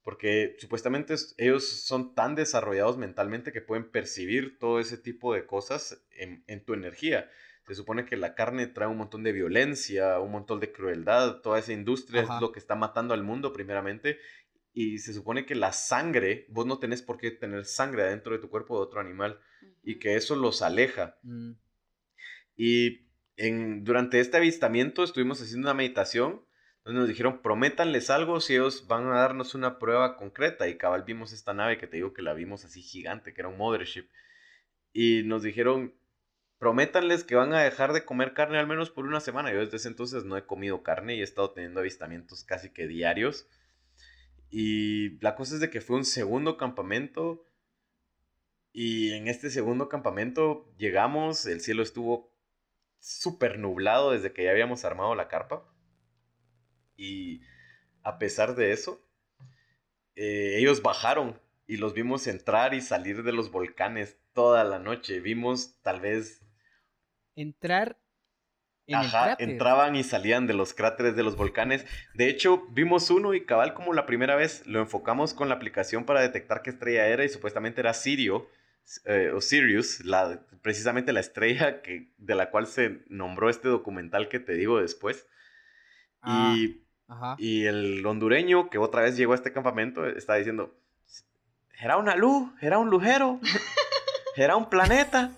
porque supuestamente ellos son tan desarrollados mentalmente que pueden percibir todo ese tipo de cosas en, tu energía. Se supone que la carne trae un montón de violencia, un montón de crueldad, toda esa industria es lo que está matando al mundo primeramente. Y se supone que la sangre, vos no tenés por qué tener sangre adentro de tu cuerpo de otro animal y que eso los aleja. Mm. Y en, durante este avistamiento estuvimos haciendo una meditación entonces nos dijeron, prométanles algo si ellos van a darnos una prueba concreta. Y cabal vimos esta nave que te digo que la vimos así gigante, que era un mothership. Y nos dijeron, prométanles que van a dejar de comer carne al menos por una semana. Yo desde ese entonces no he comido carne y he estado teniendo avistamientos casi que diarios. Y la cosa es de que fue un segundo campamento. Y en este segundo campamento llegamos, el cielo estuvo súper nublado desde que ya habíamos armado la carpa. Y a pesar de eso, eh, ellos bajaron y los vimos entrar y salir de los volcanes toda la noche. Vimos tal vez... Entrar en Ajá, entraban y salían de los cráteres de los volcanes. De hecho, vimos uno y cabal como la primera vez lo enfocamos con la aplicación para detectar qué estrella era y supuestamente era Sirio eh, o Sirius, la, precisamente la estrella que, de la cual se nombró este documental que te digo después. Ah. Y y el hondureño que otra vez llegó a este campamento está diciendo, era una luz, era un lujero, era un planeta.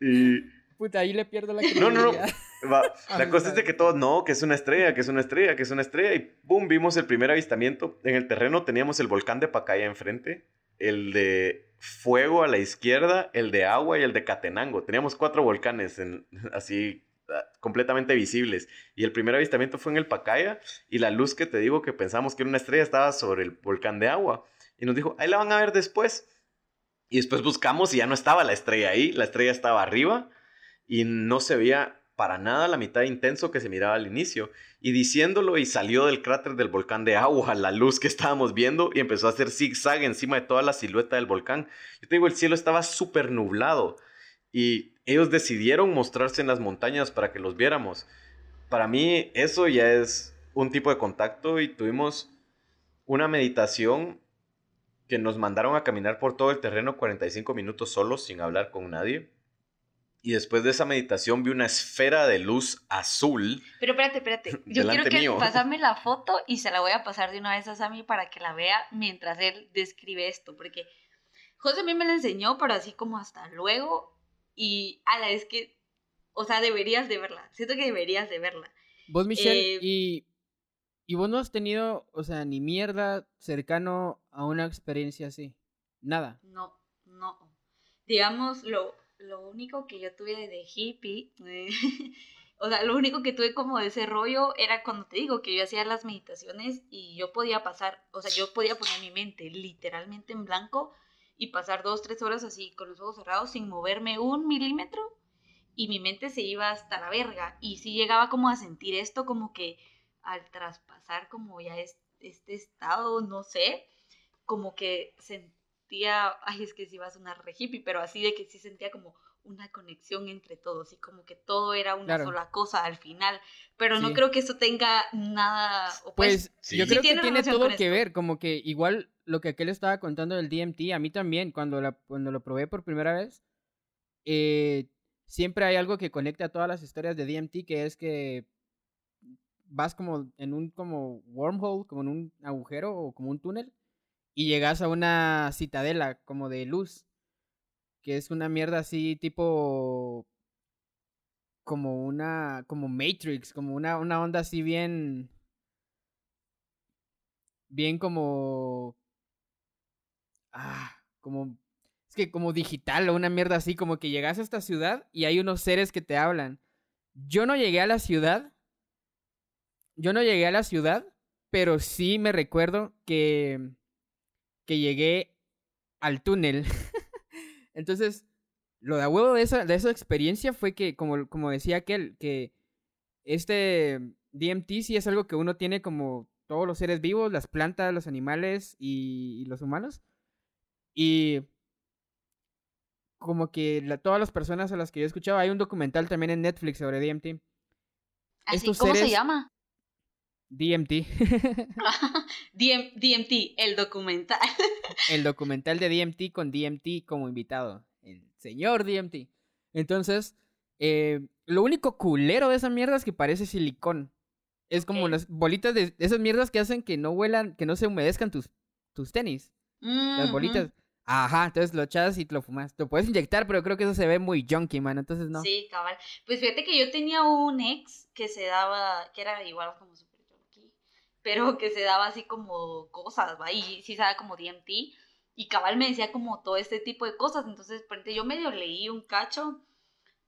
y... Puta, ahí le pierdo la No, no, no. La cosa es de que todos, no, que es una estrella, que es una estrella, que es una estrella. Y boom, vimos el primer avistamiento. En el terreno teníamos el volcán de Pacaya enfrente, el de fuego a la izquierda, el de agua y el de Catenango. Teníamos cuatro volcanes en, así completamente visibles. Y el primer avistamiento fue en el Pacaya y la luz que te digo que pensamos que era una estrella estaba sobre el volcán de agua. Y nos dijo, ahí la van a ver después. Y después buscamos y ya no estaba la estrella ahí, la estrella estaba arriba y no se veía para nada la mitad intenso que se miraba al inicio. Y diciéndolo y salió del cráter del volcán de agua la luz que estábamos viendo y empezó a hacer zigzag encima de toda la silueta del volcán. Yo te digo, el cielo estaba súper nublado y ellos decidieron mostrarse en las montañas para que los viéramos. Para mí eso ya es un tipo de contacto y tuvimos una meditación que nos mandaron a caminar por todo el terreno 45 minutos solos sin hablar con nadie. Y después de esa meditación vi una esfera de luz azul. Pero espérate, espérate. Yo quiero que pasarme la foto y se la voy a pasar de una vez a Sammy para que la vea mientras él describe esto. Porque José a mí me la enseñó, pero así como hasta luego. Y, ala, es que, o sea, deberías de verla. Siento que deberías de verla. Vos, Michelle, eh, y, y vos no has tenido, o sea, ni mierda cercano a una experiencia así. Nada. No, no. Digamos, lo, lo único que yo tuve de hippie, eh, o sea, lo único que tuve como de ese rollo era cuando te digo que yo hacía las meditaciones y yo podía pasar, o sea, yo podía poner mi mente literalmente en blanco y pasar dos, tres horas así con los ojos cerrados sin moverme un milímetro y mi mente se iba hasta la verga. Y sí llegaba como a sentir esto como que al traspasar como ya este estado, no sé, como que sentía, ay, es que sí va a sonar re hippie, pero así de que sí sentía como una conexión entre todos y como que todo era una sola cosa al final, pero no creo que eso tenga nada... Pues, pues yo creo que tiene todo que ver, como que igual lo que aquel estaba contando del DMT, a mí también, cuando, cuando lo probé por primera vez, eh, siempre hay algo que conecta a todas las historias de DMT, que es que vas como en un como wormhole, como en un agujero o como un túnel, y llegas a una citadela como de luz que es una mierda así tipo como una como Matrix, como una, una onda así bien bien como ah, como es que como digital o una mierda así, como que llegas a esta ciudad y hay unos seres que te hablan. Yo no llegué a la ciudad. Yo no llegué a la ciudad, pero sí me recuerdo que que llegué al túnel. Entonces, lo de huevo de esa, de esa experiencia fue que, como, como decía aquel, que este DMT sí es algo que uno tiene como todos los seres vivos, las plantas, los animales y, los humanos. Y como que todas las personas a las que yo he escuchado, hay un documental también en Netflix sobre DMT. ¿Así cómo se llama? DMT. DMT, el documental. el documental de DMT con DMT como invitado. El señor DMT. Entonces, eh, lo único culero de esa mierda es que parece silicón. Es como las bolitas de esas mierdas que hacen que no huelan, que no se humedezcan tus, tus tenis. Las bolitas. Ajá, entonces lo echas y te lo fumas. Lo puedes inyectar, pero creo que eso se ve muy junky, man. Entonces no. Sí, cabal. Pues fíjate que yo tenía un ex que se daba, que era igual como su pero que se daba así como cosas, ¿va? Y sí se daba como DMT. Y cabal me decía como todo este tipo de cosas. Entonces, yo medio leí un cacho,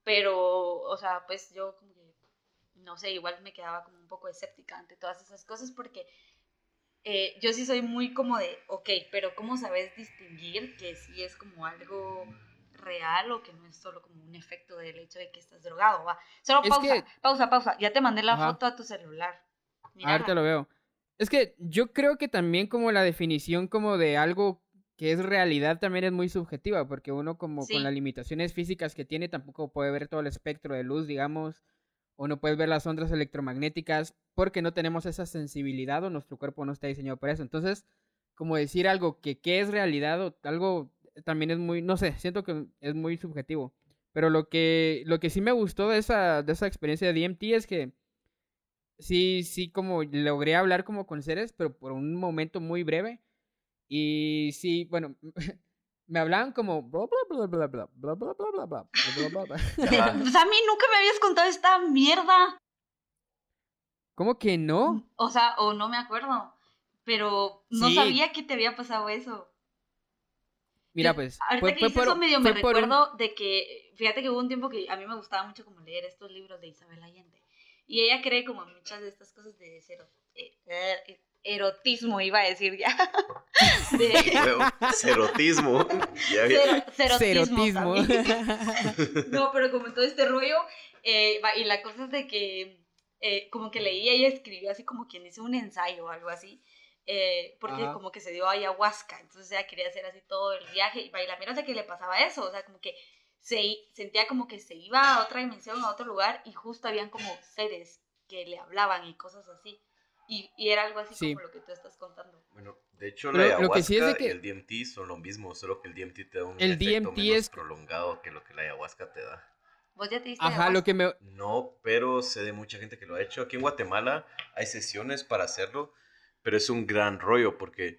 pero, o sea, pues yo como que, no sé, igual me quedaba como un poco escéptica ante todas esas cosas porque eh, yo sí soy muy como de, ok, pero ¿cómo sabes distinguir que sí es como algo real o que no es solo como un efecto del hecho de que estás drogado, va? Solo pausa, pausa, pausa. Ya te mandé la foto a tu celular. Ahorita lo veo. Es que yo creo que también como la definición como de algo que es realidad también es muy subjetiva, porque uno como con las limitaciones físicas que tiene tampoco puede ver todo el espectro de luz, digamos, o no puedes ver las ondas electromagnéticas porque no tenemos esa sensibilidad o nuestro cuerpo no está diseñado para eso. Entonces, como decir algo que qué es realidad o algo también es muy, no sé, siento que es muy subjetivo. Pero lo que, lo que sí me gustó de esa, de esa experiencia de DMT es que sí, sí, como logré hablar como con seres, pero por un momento muy breve. Y sí, bueno, me hablaban como bla bla bla bla bla bla bla bla bla bla Pues a mí nunca me habías contado esta mierda. ¿Cómo que no? O sea, o no me acuerdo. Pero no sabía que te había pasado eso. Mira, pues. Ahorita que eso medio me recuerdo de que. Fíjate que hubo un tiempo que a mí me gustaba mucho como leer estos libros de Isabel Allende. Y ella cree como muchas de estas cosas de cero, eh, eh, erotismo, iba a decir ya. De... Cerotismo. Cerotismo. no, pero como todo este rollo, eh, y la cosa es de que como que leía y escribió así como quien dice un ensayo o algo así. porque como que se dio ayahuasca, entonces ella quería hacer así todo el viaje, y la mira que le pasaba eso, o sea, como que se sentía como que se iba a otra dimensión, a otro lugar, y justo habían como seres que le hablaban y cosas así. Y, era algo así como lo que tú estás contando. Bueno, de hecho, la ayahuasca y el DMT son lo mismo, solo que el DMT te da un efecto menos prolongado que lo que la ayahuasca te da. ¿Vos ya te diste Ajá, lo que me... No, pero sé de mucha gente que lo ha hecho. Aquí en Guatemala hay sesiones para hacerlo, pero es un gran rollo porque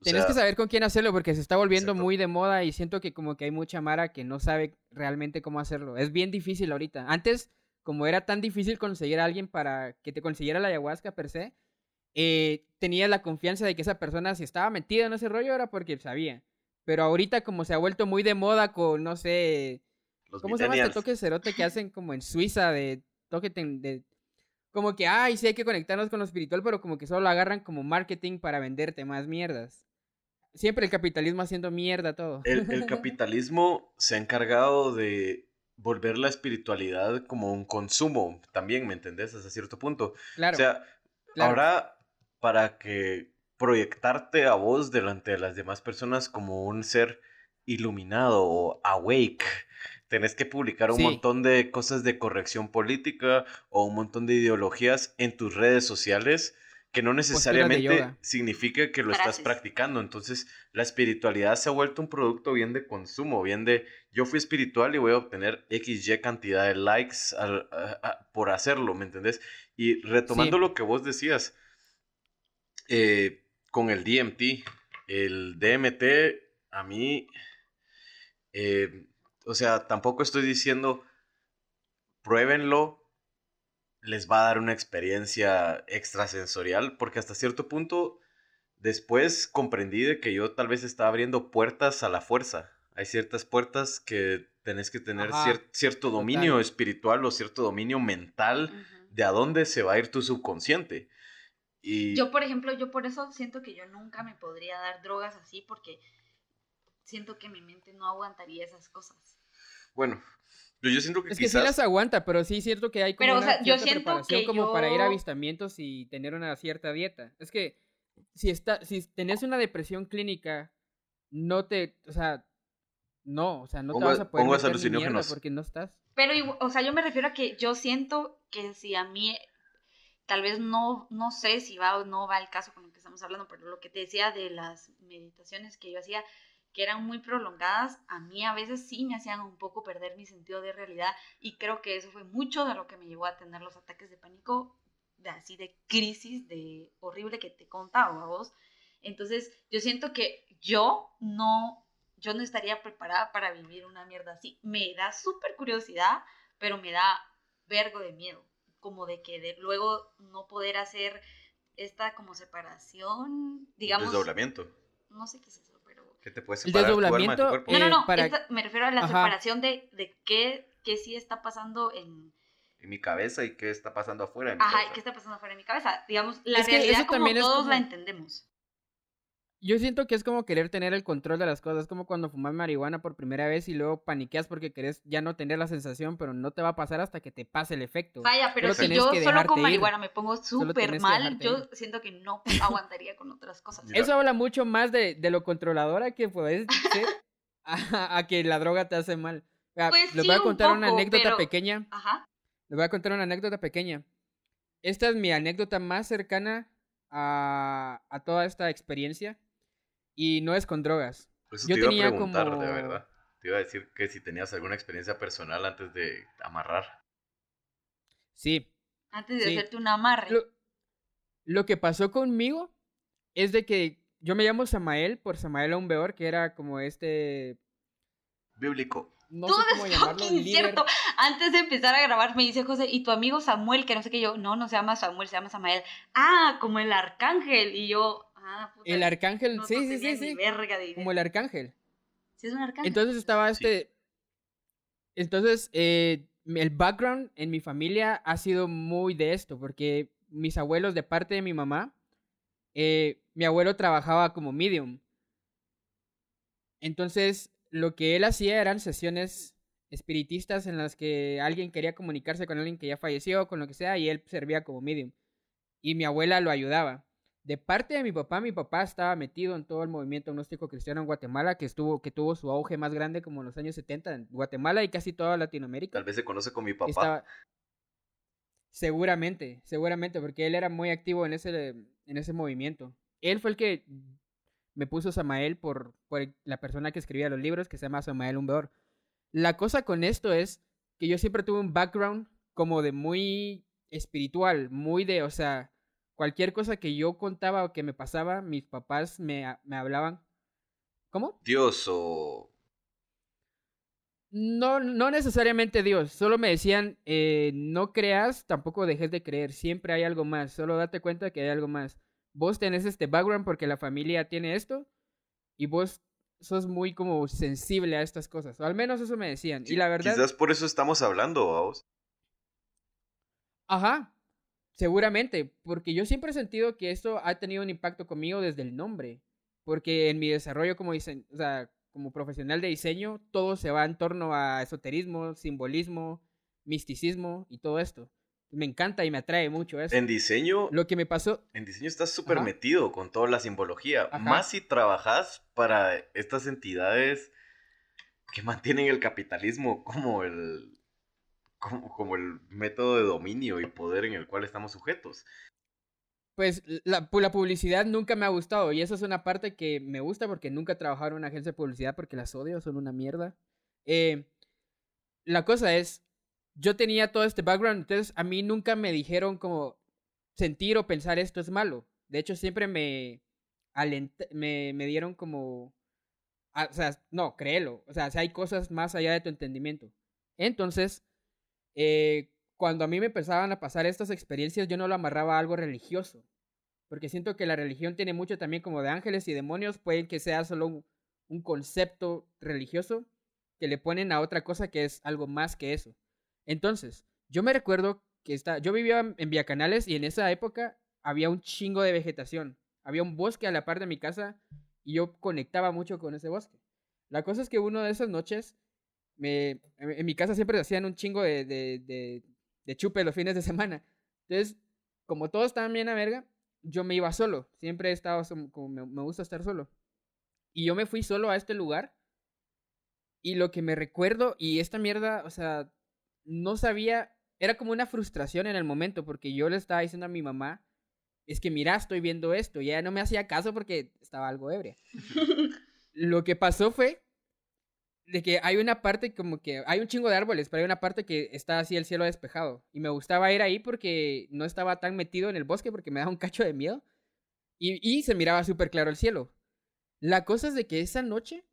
Tienes que saber con quién hacerlo porque se está volviendo muy de moda y siento que como que hay mucha mara que no sabe realmente cómo hacerlo. Es bien difícil ahorita. Antes, como era tan difícil conseguir a alguien para que te consiguiera la ayahuasca per se, eh, tenías la confianza de que esa persona si estaba metida en ese rollo era porque sabía. Pero ahorita como se ha vuelto muy de moda con, no sé, ¿cómo se llama este toque cerote que hacen como en Suiza de toque de como que, ay, sí hay que conectarnos con lo espiritual, pero como que solo lo agarran como marketing para venderte más mierdas. Siempre el capitalismo haciendo mierda todo. El, capitalismo se ha encargado de volver la espiritualidad como un consumo también, ¿me entendés? Hasta cierto punto. Claro. O sea, claro. ahora para que proyectarte a vos delante de las demás personas como un ser iluminado o awake, tenés que publicar un Sí. montón de cosas de corrección política o un montón de ideologías en tus redes sociales que no necesariamente significa que lo estás practicando. Entonces, la espiritualidad se ha vuelto un producto bien de consumo, bien de yo fui espiritual y voy a obtener XY cantidad de likes al- a- a- por hacerlo, ¿me entendés? Y retomando Sí. lo que vos decías, eh, con el DMT, el DMT, a mí, eh, o sea, tampoco estoy diciendo, pruébenlo, les va a dar una experiencia extrasensorial, porque hasta cierto punto después comprendí de que yo tal vez estaba abriendo puertas a la fuerza. Hay ciertas puertas que tenés que tener Ajá, cier- cierto dominio total. espiritual o cierto dominio mental de a dónde se va a ir tu subconsciente. Y Yo, por ejemplo, yo por eso siento que yo nunca me podría dar drogas así porque siento que mi mente no aguantaría esas cosas. bueno, yo, yo siento que Es que sí las aguanta, pero sí es cierto que hay como Pero, o una sea, yo cierta siento preparación que como para ir a avistamientos y tener una cierta dieta. Es que si está, si tenés una depresión clínica, no te, o sea, no, o sea, no Pongo- te vas a poder pongo meter ni mierda porque no estás. Pero, o sea, yo me refiero a que yo siento que si a mí, tal vez no, no sé si va o no va el caso con lo que estamos hablando, pero lo que te decía de las meditaciones que yo hacía, que eran muy prolongadas, a mí a veces sí me hacían un poco perder mi sentido de realidad y creo que eso fue mucho de lo que me llevó a tener los ataques de pánico, de así de crisis, de horrible que te contaba a vos. Entonces, yo siento que yo no, yo no estaría preparada para vivir una mierda así. Me da súper curiosidad, pero me da vergo de miedo, como de que de luego no poder hacer esta como separación, digamos, Desdoblamiento. no sé qué es eso, pero... Que te puedes El separar tu alma de tu desdoblamiento, cuerpo. No, no, no, para- esta- me refiero a la Ajá. separación de, de qué, qué sí está pasando en... En mi cabeza y qué está pasando afuera de mi Ajá, cabeza. qué está pasando afuera de mi cabeza. Digamos, la Es que realidad eso como también es todos como- la entendemos. Yo siento que es como querer tener el control de las cosas, como cuando fumas marihuana por primera vez y luego paniqueas porque querés ya no tener la sensación, pero no te va a pasar hasta que te pase el efecto. Vaya, pero Solo si yo solo con ir. marihuana me pongo súper mal, yo ir. siento que no aguantaría con otras cosas. Mira. Eso habla mucho más de, de lo controladora que puedes ser a, a que la droga te hace mal. Pues les sí, voy a un contar una anécdota pero- pequeña. Ajá. Les voy a contar una anécdota pequeña. Esta es mi anécdota más cercana a, a toda esta experiencia. Y no es con drogas. Eso yo te iba tenía a preguntar, de verdad. Te iba a decir que si tenías alguna experiencia personal antes de amarrar. Sí. Antes de Sí. hacerte un amarre. Lo, lo que pasó conmigo es de que yo me llamo Samael por Samael Aumbeor, que era como este. Bíblico. No Todo sé cómo es llamarlo. fucking cierto. Antes de empezar a grabar me dice José, ¿y tu amigo Samuel? Que no sé qué yo, no, no se llama Samuel, se llama Samael. Ah, como el arcángel. Y yo, puta. El arcángel, no- sí, no sí, sí, sí. verga de idea. Como el arcángel. Sí, es un arcángel. Entonces estaba Sí. este. Entonces, eh, el background en mi familia ha sido muy de esto, porque mis abuelos, de parte de mi mamá, eh, mi abuelo trabajaba como medium. Entonces, lo que él hacía eran sesiones espiritistas en las que alguien quería comunicarse con alguien que ya falleció, con lo que sea, y él servía como medium. Y mi abuela lo ayudaba. De parte de mi papá, mi papá estaba metido en todo el movimiento gnóstico cristiano en Guatemala, que estuvo, que tuvo su auge más grande como en los años 70 en Guatemala y casi toda Latinoamérica. Tal vez se conoce con mi papá. Estaba- Seguramente, seguramente, porque él era muy activo en ese, en ese movimiento. Él fue el que me puso Samael por, por la persona que escribía los libros, que se llama Samael Umbeor. La cosa con esto es que yo siempre tuve un background como de muy espiritual, muy de, o sea, cualquier cosa que yo contaba o que me pasaba, mis papás me, me hablaban. ¿Cómo? Dios o... No, no necesariamente Dios, solo me decían, eh, no creas, tampoco dejes de creer, siempre hay algo más, solo date cuenta que hay algo más. Vos tenés este background porque la familia tiene esto y vos sos muy como sensible a estas cosas, o al menos eso me decían. Sí, y la verdad, Quizás por eso estamos hablando, vamos. ajá, seguramente, porque yo siempre he sentido que esto ha tenido un impacto conmigo desde el nombre, porque en mi desarrollo como o sea, como profesional de diseño, todo se va en torno a esoterismo, simbolismo, misticismo y todo esto. Me encanta y me atrae mucho eso. En diseño, Lo que me pasó, en diseño estás súper metido con toda la simbología. Ajá. Más si trabajas para estas entidades que mantienen el capitalismo como el, como, como el método de dominio y poder en el cual estamos sujetos. pues la, la publicidad nunca me ha gustado y eso es una parte que me gusta porque nunca he trabajado en una agencia de publicidad porque las odio, son una mierda. Eh, la cosa es, yo tenía todo este background, entonces a mí nunca me dijeron como sentir o pensar esto es malo. De hecho, siempre me, me, me dieron como, ah, o sea, no, créelo, o sea, si hay cosas más allá de tu entendimiento. Entonces, eh, cuando a mí me empezaban a pasar estas experiencias, yo no lo amarraba a algo religioso. Porque siento que la religión tiene mucho también como de ángeles y demonios. Puede que sea solo un, concepto religioso que le ponen a otra cosa que es algo más que eso. Entonces, yo me recuerdo que está, yo vivía en Villacanales y en esa época había un chingo de vegetación. Había un bosque a la par de mi casa y yo conectaba mucho con ese bosque. La cosa es que una de esas noches, me, en, mi casa siempre hacían un chingo de, de, de, de chupe los fines de semana. Entonces, como todos estaban bien a verga, yo me iba solo. Siempre he estado como me, me gusta estar solo. Y yo me fui solo a este lugar. Y lo que me recuerdo, y esta mierda, o sea, no sabía, era como una frustración en el momento, porque yo le estaba diciendo a mi mamá, es que mira, estoy viendo esto, y ella no me hacía caso porque estaba algo ebria. Lo que pasó fue de que hay una parte como que hay un chingo de árboles, pero hay una parte que está así el cielo despejado. Y me gustaba ir ahí porque no estaba tan metido en el bosque porque me daba un cacho de miedo. Y, y se miraba súper claro el cielo. La cosa es de que esa noche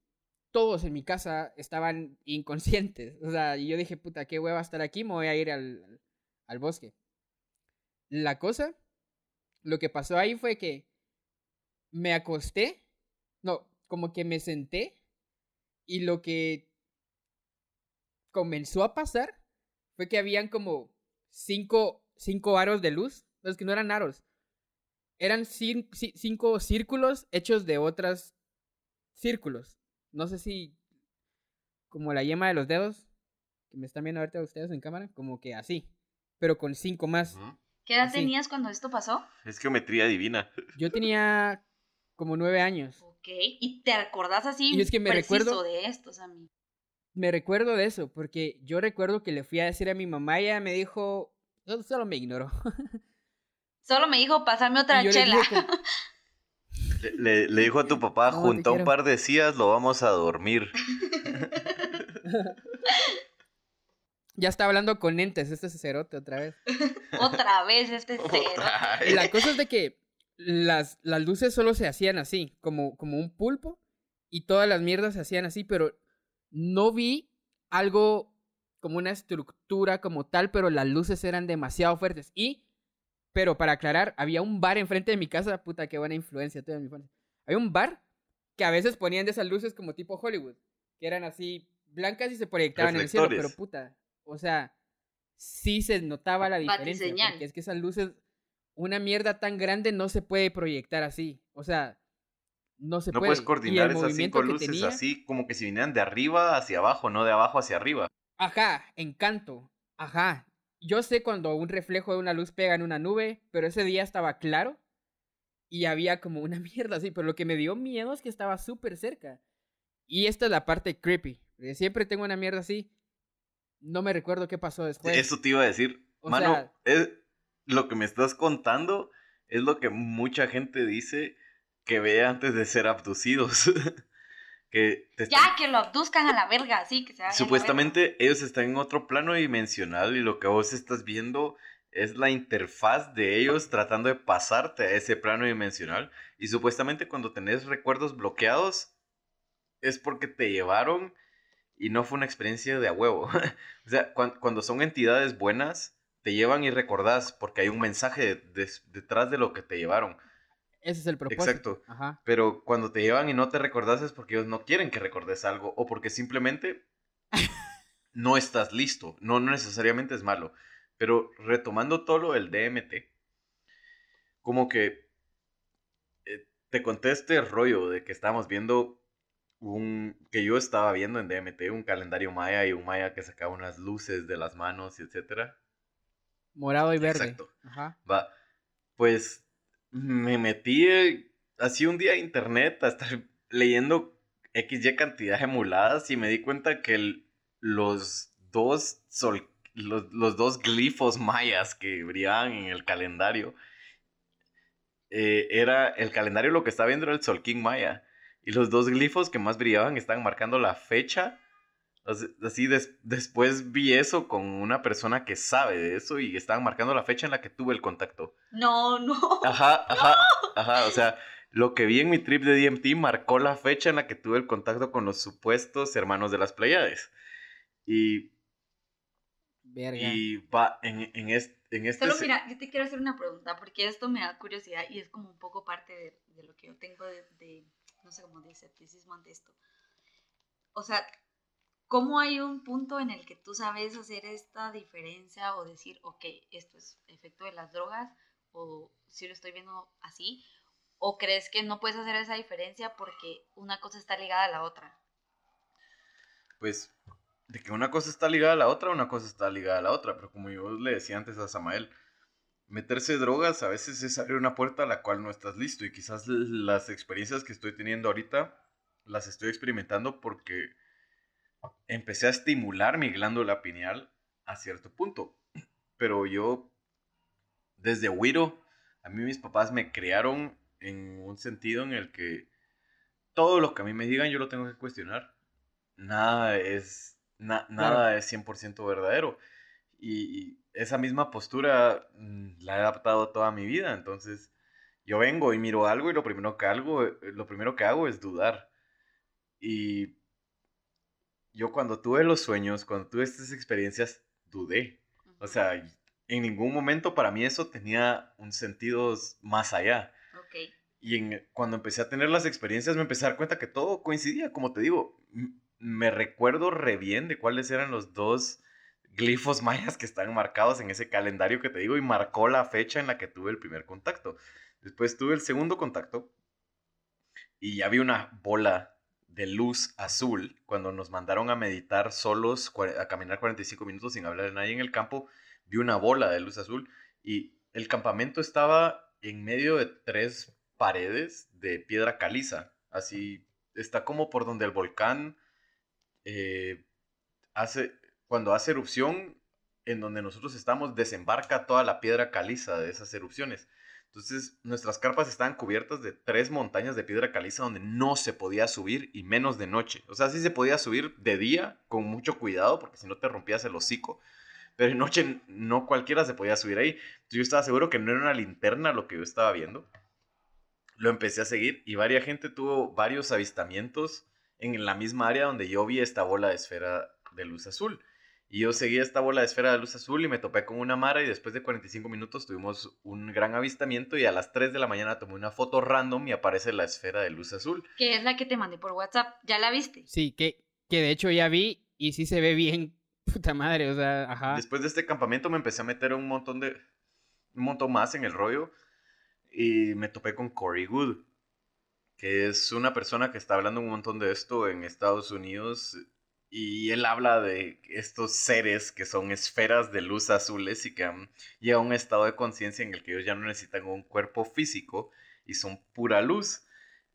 todos en mi casa estaban inconscientes. O sea, y yo dije, puta, qué hueva estar aquí, me voy a ir al, al bosque. La cosa, lo que pasó ahí fue que me acosté, no, como que me senté y lo que comenzó a pasar fue que habían como cinco, cinco aros de luz. Los que no eran aros. Eran cin- ci- cinco círculos hechos de otros círculos. No sé si como la yema de los dedos, que me están viendo ahorita ustedes en cámara, como que así, pero con cinco más. ¿Qué edad Así. tenías cuando esto pasó? Es geometría divina. Yo tenía como nueve años. Ok, y te acordás así Y es que me preciso recuerdo- de estos, a mí. Me recuerdo de eso, porque yo recuerdo que le fui a decir a mi mamá y ella me dijo, "No, solo me ignoró. Solo me dijo, pasame otra le chela. Le, le- le dijo a tu papá, No, te junta un par de sillas, lo vamos a dormir. ya está hablando con entes, este cerote otra vez. otra vez este cero. Otra Y la cosa es de que las, las luces solo se hacían así, como, como un pulpo, y todas las mierdas se hacían así, pero no vi algo como una estructura como tal, pero las luces eran demasiado fuertes. Y, pero para aclarar, había un bar enfrente de mi casa, puta, qué buena influencia toda mi infancia. Había un bar que a veces ponían de esas luces como tipo Hollywood, que eran así blancas y se proyectaban en el cielo, pero puta, o sea, sí se notaba la diferencia, porque es que esas luces, una mierda tan grande no se puede proyectar así, o sea, no se No puede. puedes Y el coordinar esas cinco luces tenía- así como que si vinieran de arriba hacia abajo, no de abajo hacia arriba. Ajá, encanto. Ajá. Yo sé cuando un reflejo de una luz pega en una nube, pero ese día estaba claro y había como una mierda así, pero lo que me dio miedo es que estaba súper cerca. Y esta es la parte creepy. siempre tengo una mierda así. No me recuerdo qué pasó después. Eso te iba a decir. O Mano, sea- es, lo que me estás contando es lo que mucha gente dice que ve antes de ser abducidos. que te están- Ya, que lo abduzcan a la verga, así que se Supuestamente ellos están en otro plano dimensional y lo que vos estás viendo es la interfaz de ellos tratando de pasarte a ese plano dimensional. Y supuestamente cuando tenés recuerdos bloqueados es porque te llevaron y no fue una experiencia de a huevo. o sea, cuan- cuando son entidades buenas, te llevan y recordás porque hay un mensaje de- detrás de lo que te llevaron. Ese es el propósito. Exacto. Ajá. Pero cuando te llevan y no te recordás es porque ellos no quieren que recordes algo o porque simplemente no estás listo. No, no necesariamente es malo. Pero retomando todo lo del DMT, como que eh, te conté este rollo de que estábamos viendo un que yo estaba viendo en DMT, un calendario maya y un maya que sacaba unas luces de las manos y etcétera. Morado y verde. Exacto. Ajá. Va, pues me metí eh, así un día a internet a estar leyendo XY cantidad de muladas y me di cuenta que el- los dos sol, los, los dos glifos mayas que brillaban en el calendario eh, era el calendario lo que estaba viendo era el Sol King Maya y los dos glifos que más brillaban estaban marcando la fecha Así, des- después vi eso con una persona que sabe de eso y estaban marcando la fecha en la que tuve el contacto. No, no. Ajá, ajá, ajá. O sea, lo que vi en mi trip de DMT marcó la fecha en la que tuve el contacto con los supuestos hermanos de las Pleiades. Y, Verga. y va, en, en, este, en este... Solo mira, yo te quiero hacer una pregunta, porque esto me da curiosidad y es como un poco parte de, de lo que yo tengo de, de, no sé cómo de escepticismo ante esto. O sea, ¿cómo hay un punto en el que tú sabes hacer esta diferencia o decir, ok, esto es efecto de las drogas o si lo estoy viendo así? ¿O crees que no puedes hacer esa diferencia porque una cosa está ligada a la otra? pues de que una cosa está ligada a la otra, una cosa está ligada a la otra, pero como yo le decía antes a Samael, meterse drogas a veces es abrir una puerta a la cual no estás listo y quizás las experiencias que estoy teniendo ahorita las estoy experimentando porque empecé a estimular mi glándula pineal a cierto punto, pero yo desde Wiro, a mí mis papás me criaron en un sentido en el que todo lo que a mí me digan yo lo tengo que cuestionar nada es, na- nada es 100% verdadero. Y, esa misma postura mm, la he adaptado toda mi vida. Entonces, yo vengo y miro algo y lo primero que eh, lo primero que hago es dudar. Y yo cuando tuve los sueños, cuando tuve estas experiencias, dudé. O sea, en ningún momento para mí eso tenía un sentido más allá. Y en- cuando empecé a tener las experiencias me empecé a dar cuenta que todo coincidía, como te digo, me recuerdo re bien de cuáles eran los dos glifos mayas que están marcados en ese calendario que te digo y marcó la fecha en la que tuve el primer contacto. Después tuve el segundo contacto y ya vi una bola de luz azul cuando nos mandaron a meditar solos, a caminar 45 minutos sin hablar a nadie en el campo, vi una bola de luz azul y el campamento estaba en medio de tres paredes de piedra caliza. Así está como por donde el volcán eh, hace, cuando hace erupción, en donde nosotros estamos, desembarca toda la piedra caliza de esas erupciones. Entonces, nuestras carpas estaban cubiertas de tres montañas de piedra caliza donde no se podía subir y menos de noche. O sea, sí se podía subir de día con mucho cuidado porque si no te rompías el hocico. Pero de noche no cualquiera se podía subir ahí. Yo estaba seguro que no era una linterna lo que yo estaba viendo. Lo empecé a seguir y varias gente tuvo varios avistamientos en la misma área donde yo vi esta bola de esfera de luz azul. Y yo seguí esta bola de esfera de luz azul y me topé con una mara y después de 45 minutos tuvimos un gran avistamiento y a las 3 de la mañana tomé una foto random y aparece la esfera de luz azul. Que es la que te mandé por WhatsApp. ¿Ya la viste? Sí, que, que de hecho ya vi y sí se ve bien. Puta madre, o sea, ajá. Después de este campamento me empecé a meter un montón de un montón más en el rollo y me topé con Corey Good, que es una persona que está hablando un montón de esto en Estados Unidos y él habla de estos seres que son esferas de luz azules y que han llegado a un estado de conciencia en el que ellos ya no necesitan un cuerpo físico y son pura luz.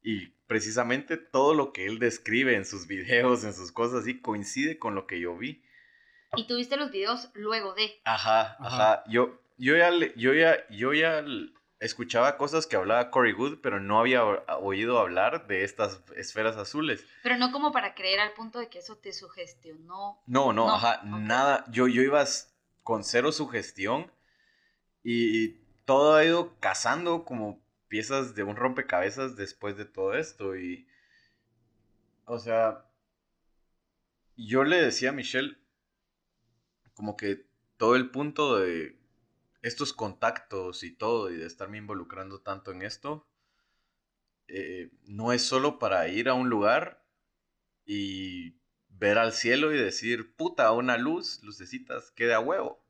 Y precisamente todo lo que él describe en sus videos, en sus cosas así, coincide con lo que yo vi. Y tuviste los videos luego de. Ajá, Ajá. ajá. Yo, yo, ya, le- yo, ya, yo ya escuchaba cosas que hablaba Corey Good, pero no había oído hablar de estas esferas azules. Pero no como para creer al punto de que eso te sugestionó. No, no, No, ajá, nada. Yo, yo iba con cero sugestión y todo ha ido cazando como piezas de un rompecabezas después de todo esto. Y, o sea, yo le decía a Michelle como que todo el punto de estos contactos y todo y de estarme involucrando tanto en esto eh, no es solo para ir a un lugar y ver al cielo y decir, puta, una luz, lucecitas, queda a huevo.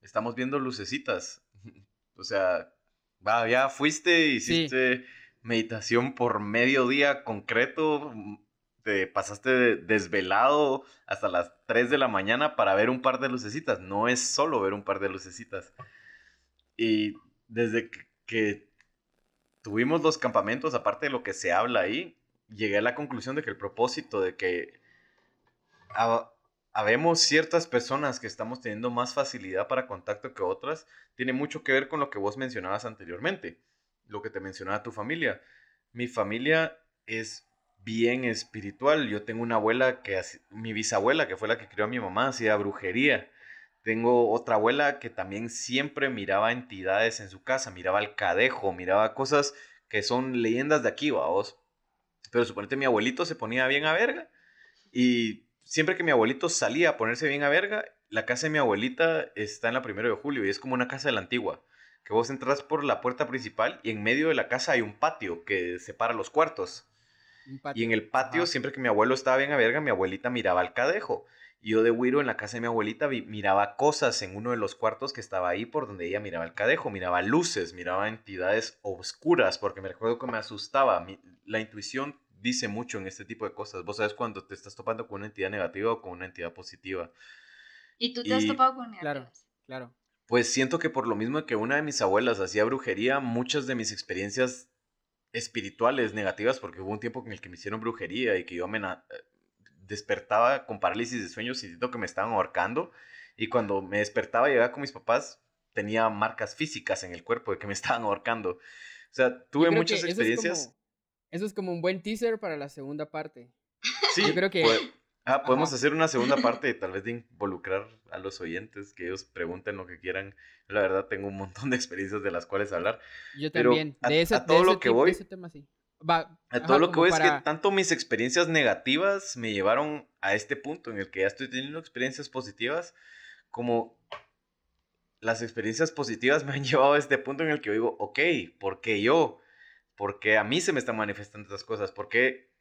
Estamos viendo lucecitas. o sea, va, ya fuiste, hiciste meditación por medio día concreto, te pasaste desvelado hasta las 3 de la mañana para ver un par de lucecitas. No es solo ver un par de lucecitas. Y desde que, tuvimos los campamentos, aparte de lo que se habla ahí, llegué a la conclusión de que el propósito de que habemos ciertas personas que estamos teniendo más facilidad para contacto que otras, tiene mucho que ver con lo que vos mencionabas anteriormente, lo que te mencionaba tu familia. Mi familia es bien espiritual. Yo tengo una abuela que, mi bisabuela, que fue la que crió a mi mamá, hacía brujería. Tengo otra abuela que también siempre miraba entidades en su casa, miraba el cadejo, miraba cosas que son leyendas de aquí, vamos. Pero suponete mi abuelito se ponía bien a verga y siempre que mi abuelito salía a ponerse bien a verga, la casa de mi abuelita está en la primero de julio y es como una casa de la antigua. Que vos entras por la puerta principal y en medio de la casa hay un patio que separa los cuartos. Y en el patio, siempre que mi abuelo estaba bien a verga, mi abuelita miraba al cadejo. Y yo de Wiro en la casa de mi abuelita miraba cosas en uno de los cuartos que estaba ahí por donde ella miraba el cadejo, miraba luces, miraba entidades oscuras, porque me recuerdo que me asustaba. la intuición dice mucho en este tipo de cosas. Vos sabes cuando te estás topando con una entidad negativa o con una entidad positiva. ¿Y tú te has topado con Claro, claro. Pues siento que por lo mismo que una de mis abuelas hacía brujería, muchas de mis experiencias espirituales negativas, porque hubo un tiempo en el que me hicieron brujería y que yo me eh, despertaba con parálisis de sueño sintiendo que me estaban ahorcando. Y cuando me despertaba y llegaba con mis papás, tenía marcas físicas en el cuerpo de que me estaban ahorcando. O sea, tuve muchas experiencias. Eso es, como, un buen teaser para la segunda parte. Sí, yo creo que. Ah, podemos hacer una segunda parte y tal vez de involucrar a los oyentes, que ellos pregunten lo que quieran. La verdad, tengo un montón de experiencias de las cuales hablar. Yo también. de ese, a todo lo que voy. tema, sí. a todo lo que voy es que tanto mis experiencias negativas me llevaron a este punto en el que ya estoy teniendo experiencias positivas, como las experiencias positivas me han llevado a este punto en el que digo, ok, ¿por qué yo? ¿Por qué a mí se me están manifestando estas cosas? ¿Por qué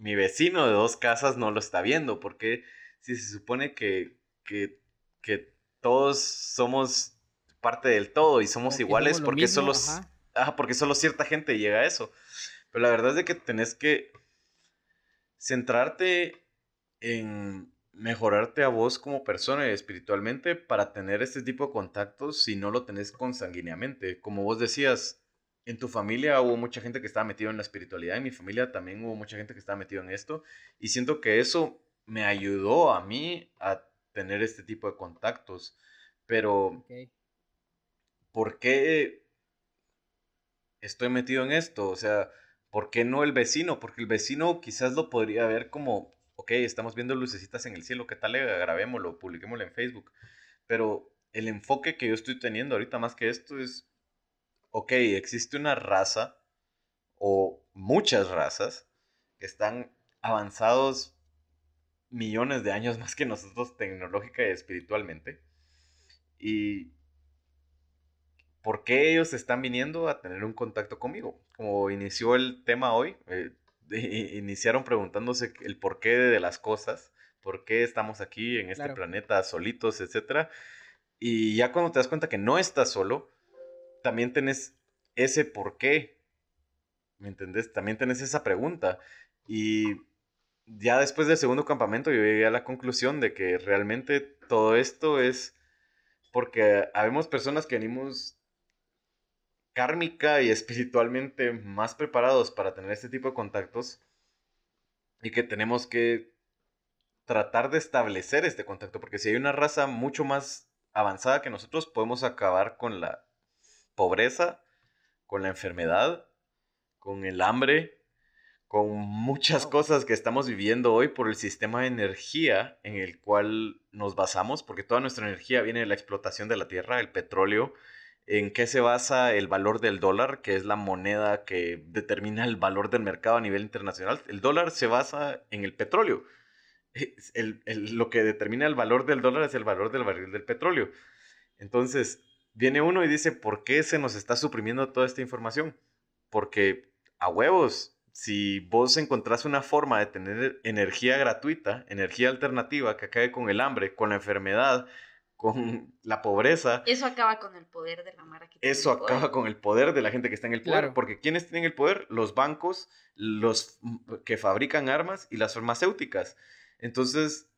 mi vecino de dos casas no lo está viendo? ¿Por qué si se supone que, que, que todos somos parte del todo y somos iguales porque solo, porque solo cierta gente llega a eso. Pero la verdad es de que tenés que centrarte en mejorarte a vos como persona y espiritualmente para tener este tipo de contactos si no lo tenés consanguíneamente. Como vos decías, en tu familia hubo mucha gente que estaba metido en la espiritualidad, en mi familia también hubo mucha gente que estaba metido en esto y siento que eso me ayudó a mí a tener este tipo de contactos. Pero ¿por qué estoy metido en esto? O sea, ¿por qué no el vecino? Porque el vecino quizás lo podría ver como, ok, estamos viendo lucecitas en el cielo, ¿qué tal? Grabémoslo, publiquémoslo en Facebook. Pero el enfoque que yo estoy teniendo ahorita más que esto es, ok, existe una raza o muchas razas que están avanzados millones de años más que nosotros tecnológica y espiritualmente. Y por qué ellos están viniendo a tener un contacto conmigo. Como inició el tema hoy, eh, iniciaron preguntándose el porqué de las cosas, por qué estamos aquí en este planeta solitos, etc. Y ya cuando te das cuenta que no estás solo, también tenés ese por qué. ¿Me entendés? También tenés esa pregunta. Y ya después del segundo campamento yo llegué a la conclusión de que realmente todo esto es porque habemos personas que venimos kármica y espiritualmente más preparados para tener este tipo de contactos y que tenemos que tratar de establecer este contacto, porque si hay una raza mucho más avanzada que nosotros, podemos acabar con la pobreza, con la enfermedad, con el hambre, con muchas cosas que estamos viviendo hoy por el sistema de energía en el cual nos basamos, porque toda nuestra energía viene de la explotación de la tierra, el petróleo, en qué se basa el valor del dólar, que es la moneda que determina el valor del mercado a nivel internacional. El dólar se basa en el petróleo. lo que determina el valor del dólar es el valor del barril del petróleo. Entonces, viene uno y dice, ¿por qué se nos está suprimiendo toda esta información? Porque a huevos, si vos encontrás una forma de tener energía gratuita, energía alternativa que acabe con el hambre, con la enfermedad, con la pobreza. Eso acaba con el poder de la mara que tiene Eso el poder. acaba con el poder de la gente que está en el poder. Claro. Porque ¿quiénes tienen el poder? Los bancos, los que fabrican armas y las farmacéuticas. Entonces,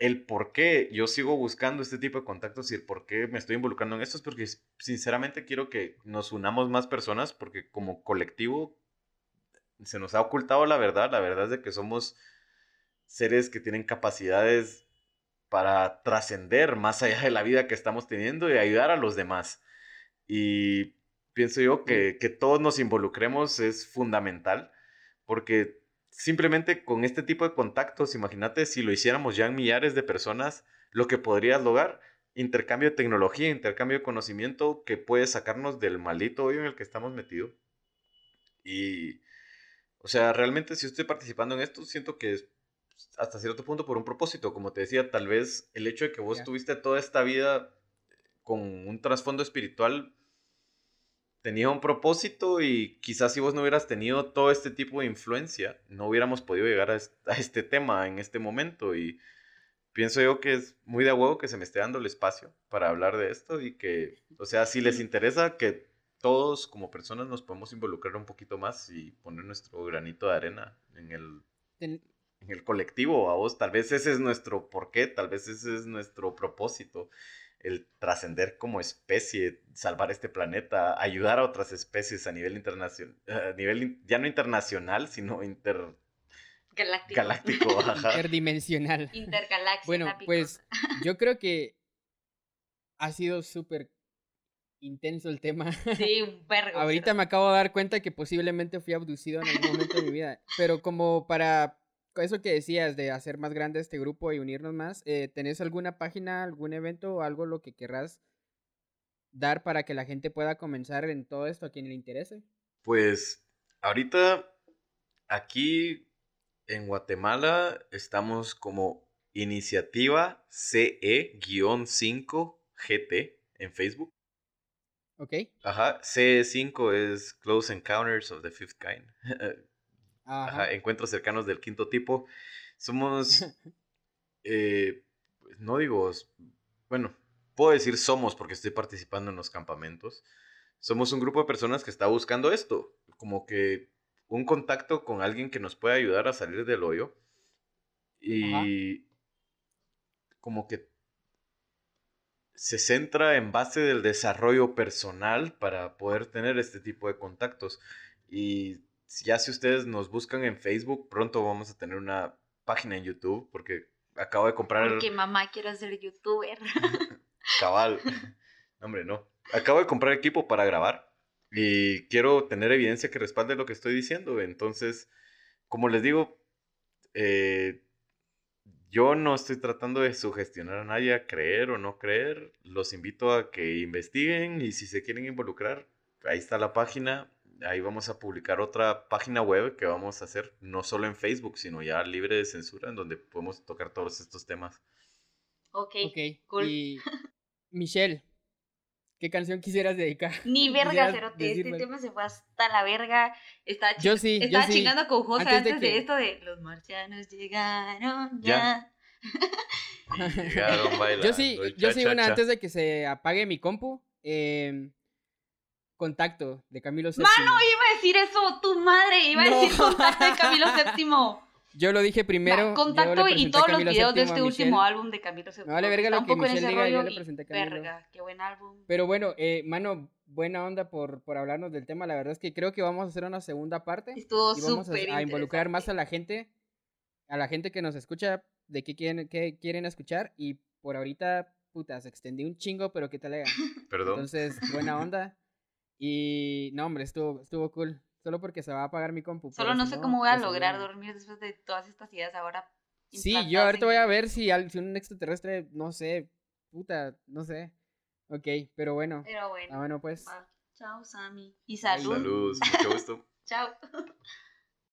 el por qué yo sigo buscando este tipo de contactos y el por qué me estoy involucrando en esto es porque sinceramente quiero que nos unamos más personas porque como colectivo se nos ha ocultado la verdad. La verdad es de que somos seres que tienen capacidades para trascender más allá de la vida que estamos teniendo y ayudar a los demás. Y pienso yo que, que todos nos involucremos es fundamental porque simplemente con este tipo de contactos, imagínate si lo hiciéramos ya en millares de personas, lo que podrías lograr, intercambio de tecnología, intercambio de conocimiento que puede sacarnos del maldito hoyo en el que estamos metidos. Y, o sea, realmente si estoy participando en esto, siento que es hasta cierto punto por un propósito. Como te decía, tal vez el hecho de que vos Ya. tuviste toda esta vida con un trasfondo espiritual tenía un propósito y quizás si vos no hubieras tenido todo este tipo de influencia, no hubiéramos podido llegar a est- a este tema en este momento. Y pienso yo que es muy de huevo que se me esté dando el espacio para hablar de esto y que, o sea, si les interesa que todos como personas nos podemos involucrar un poquito más y poner nuestro granito de arena en el, Ten- en el colectivo, a vos, tal vez ese es nuestro porqué, tal vez ese es nuestro propósito, el trascender como especie, salvar este planeta, ayudar a otras especies a nivel internacional, a nivel in- ya no internacional, sino intergaláctico, Galáctico. ajá. Interdimensional. Intergalaxia. Bueno, pues yo creo que ha sido súper intenso el tema. Sí, un vergo. Ahorita me acabo de dar cuenta que posiblemente fui abducido en algún momento de mi vida. Pero como para eso que decías de hacer más grande este grupo y unirnos más, eh, ¿tenés alguna página, algún evento o algo lo que querrás dar para que la gente pueda comenzar en todo esto a quien le interese? Pues ahorita aquí en Guatemala estamos como iniciativa CE-5GT en Facebook. ¿Ok? Ajá, CE5 es Close Encounters of the Fifth Kind. Ajá. Ajá, encuentros cercanos del quinto tipo. Somos, eh, pues, no digo, bueno, puedo decir somos porque estoy participando en los campamentos. Somos un grupo de personas que está buscando esto, como que un contacto con alguien que nos pueda ayudar a salir del hoyo. Y como que se centra en base del desarrollo personal para poder tener este tipo de contactos. Y ya si ustedes nos buscan en Facebook, pronto vamos a tener una página en YouTube porque acabo de comprar Porque mamá quiero ser youtuber. cabal. No, Hombre, no. Acabo de comprar equipo para grabar y quiero tener evidencia que respalde lo que estoy diciendo. Entonces, como les digo, eh, yo no estoy tratando de sugestionar a nadie a creer o no creer. Los invito a que investiguen y si se quieren involucrar, ahí está la página. Ahí vamos a publicar otra página web que vamos a hacer no solo en Facebook, sino ya libre de censura, en donde podemos tocar todos estos temas. ok. Ok. cool. Y Michelle, ¿qué canción quisieras dedicar? Ni verga, Cerote. Este tema se fue hasta la verga. Estaba, Yo sí, yo estaba sí. chingando con José Antes antes, de esto de los marcianos llegaron Ya. ya. Llegaron bailando. Yo sí, yo sí, una antes de que se apague mi compu. em, contacto de Camilo VII. Mano, iba a decir eso, tu madre. Iba a No. decir contacto de Camilo VII. Yo lo dije primero. Va, contacto y todos los videos de este último álbum de Camilo VII. Me vale verga lo que Michelle ese diga, yo rollo le y presenté a Camilo. Verga, qué buen álbum. Pero bueno, eh, mano, buena onda por, por hablarnos del tema. La verdad es que creo que vamos a hacer una segunda parte. Estuvo y vamos a, súper a involucrar más a la gente, a la gente que nos escucha, de qué quieren, qué quieren escuchar. Y por ahorita, puta, se extendió un chingo, pero qué tal. Perdón. Entonces, buena onda. Y no, hombre, estuvo, estuvo cool. Solo porque se va a apagar mi compu. Solo no sé cómo voy a pues, lograr dormir después de todas estas ideas ahora. Sí, yo ahorita en voy a ver si, al- si un extraterrestre, no sé, puta, no sé. Ok, pero bueno. Pero bueno. Ah, bueno, pues. va. Chao, Sammy. Y salud. Saludos, mucho gusto. Chao.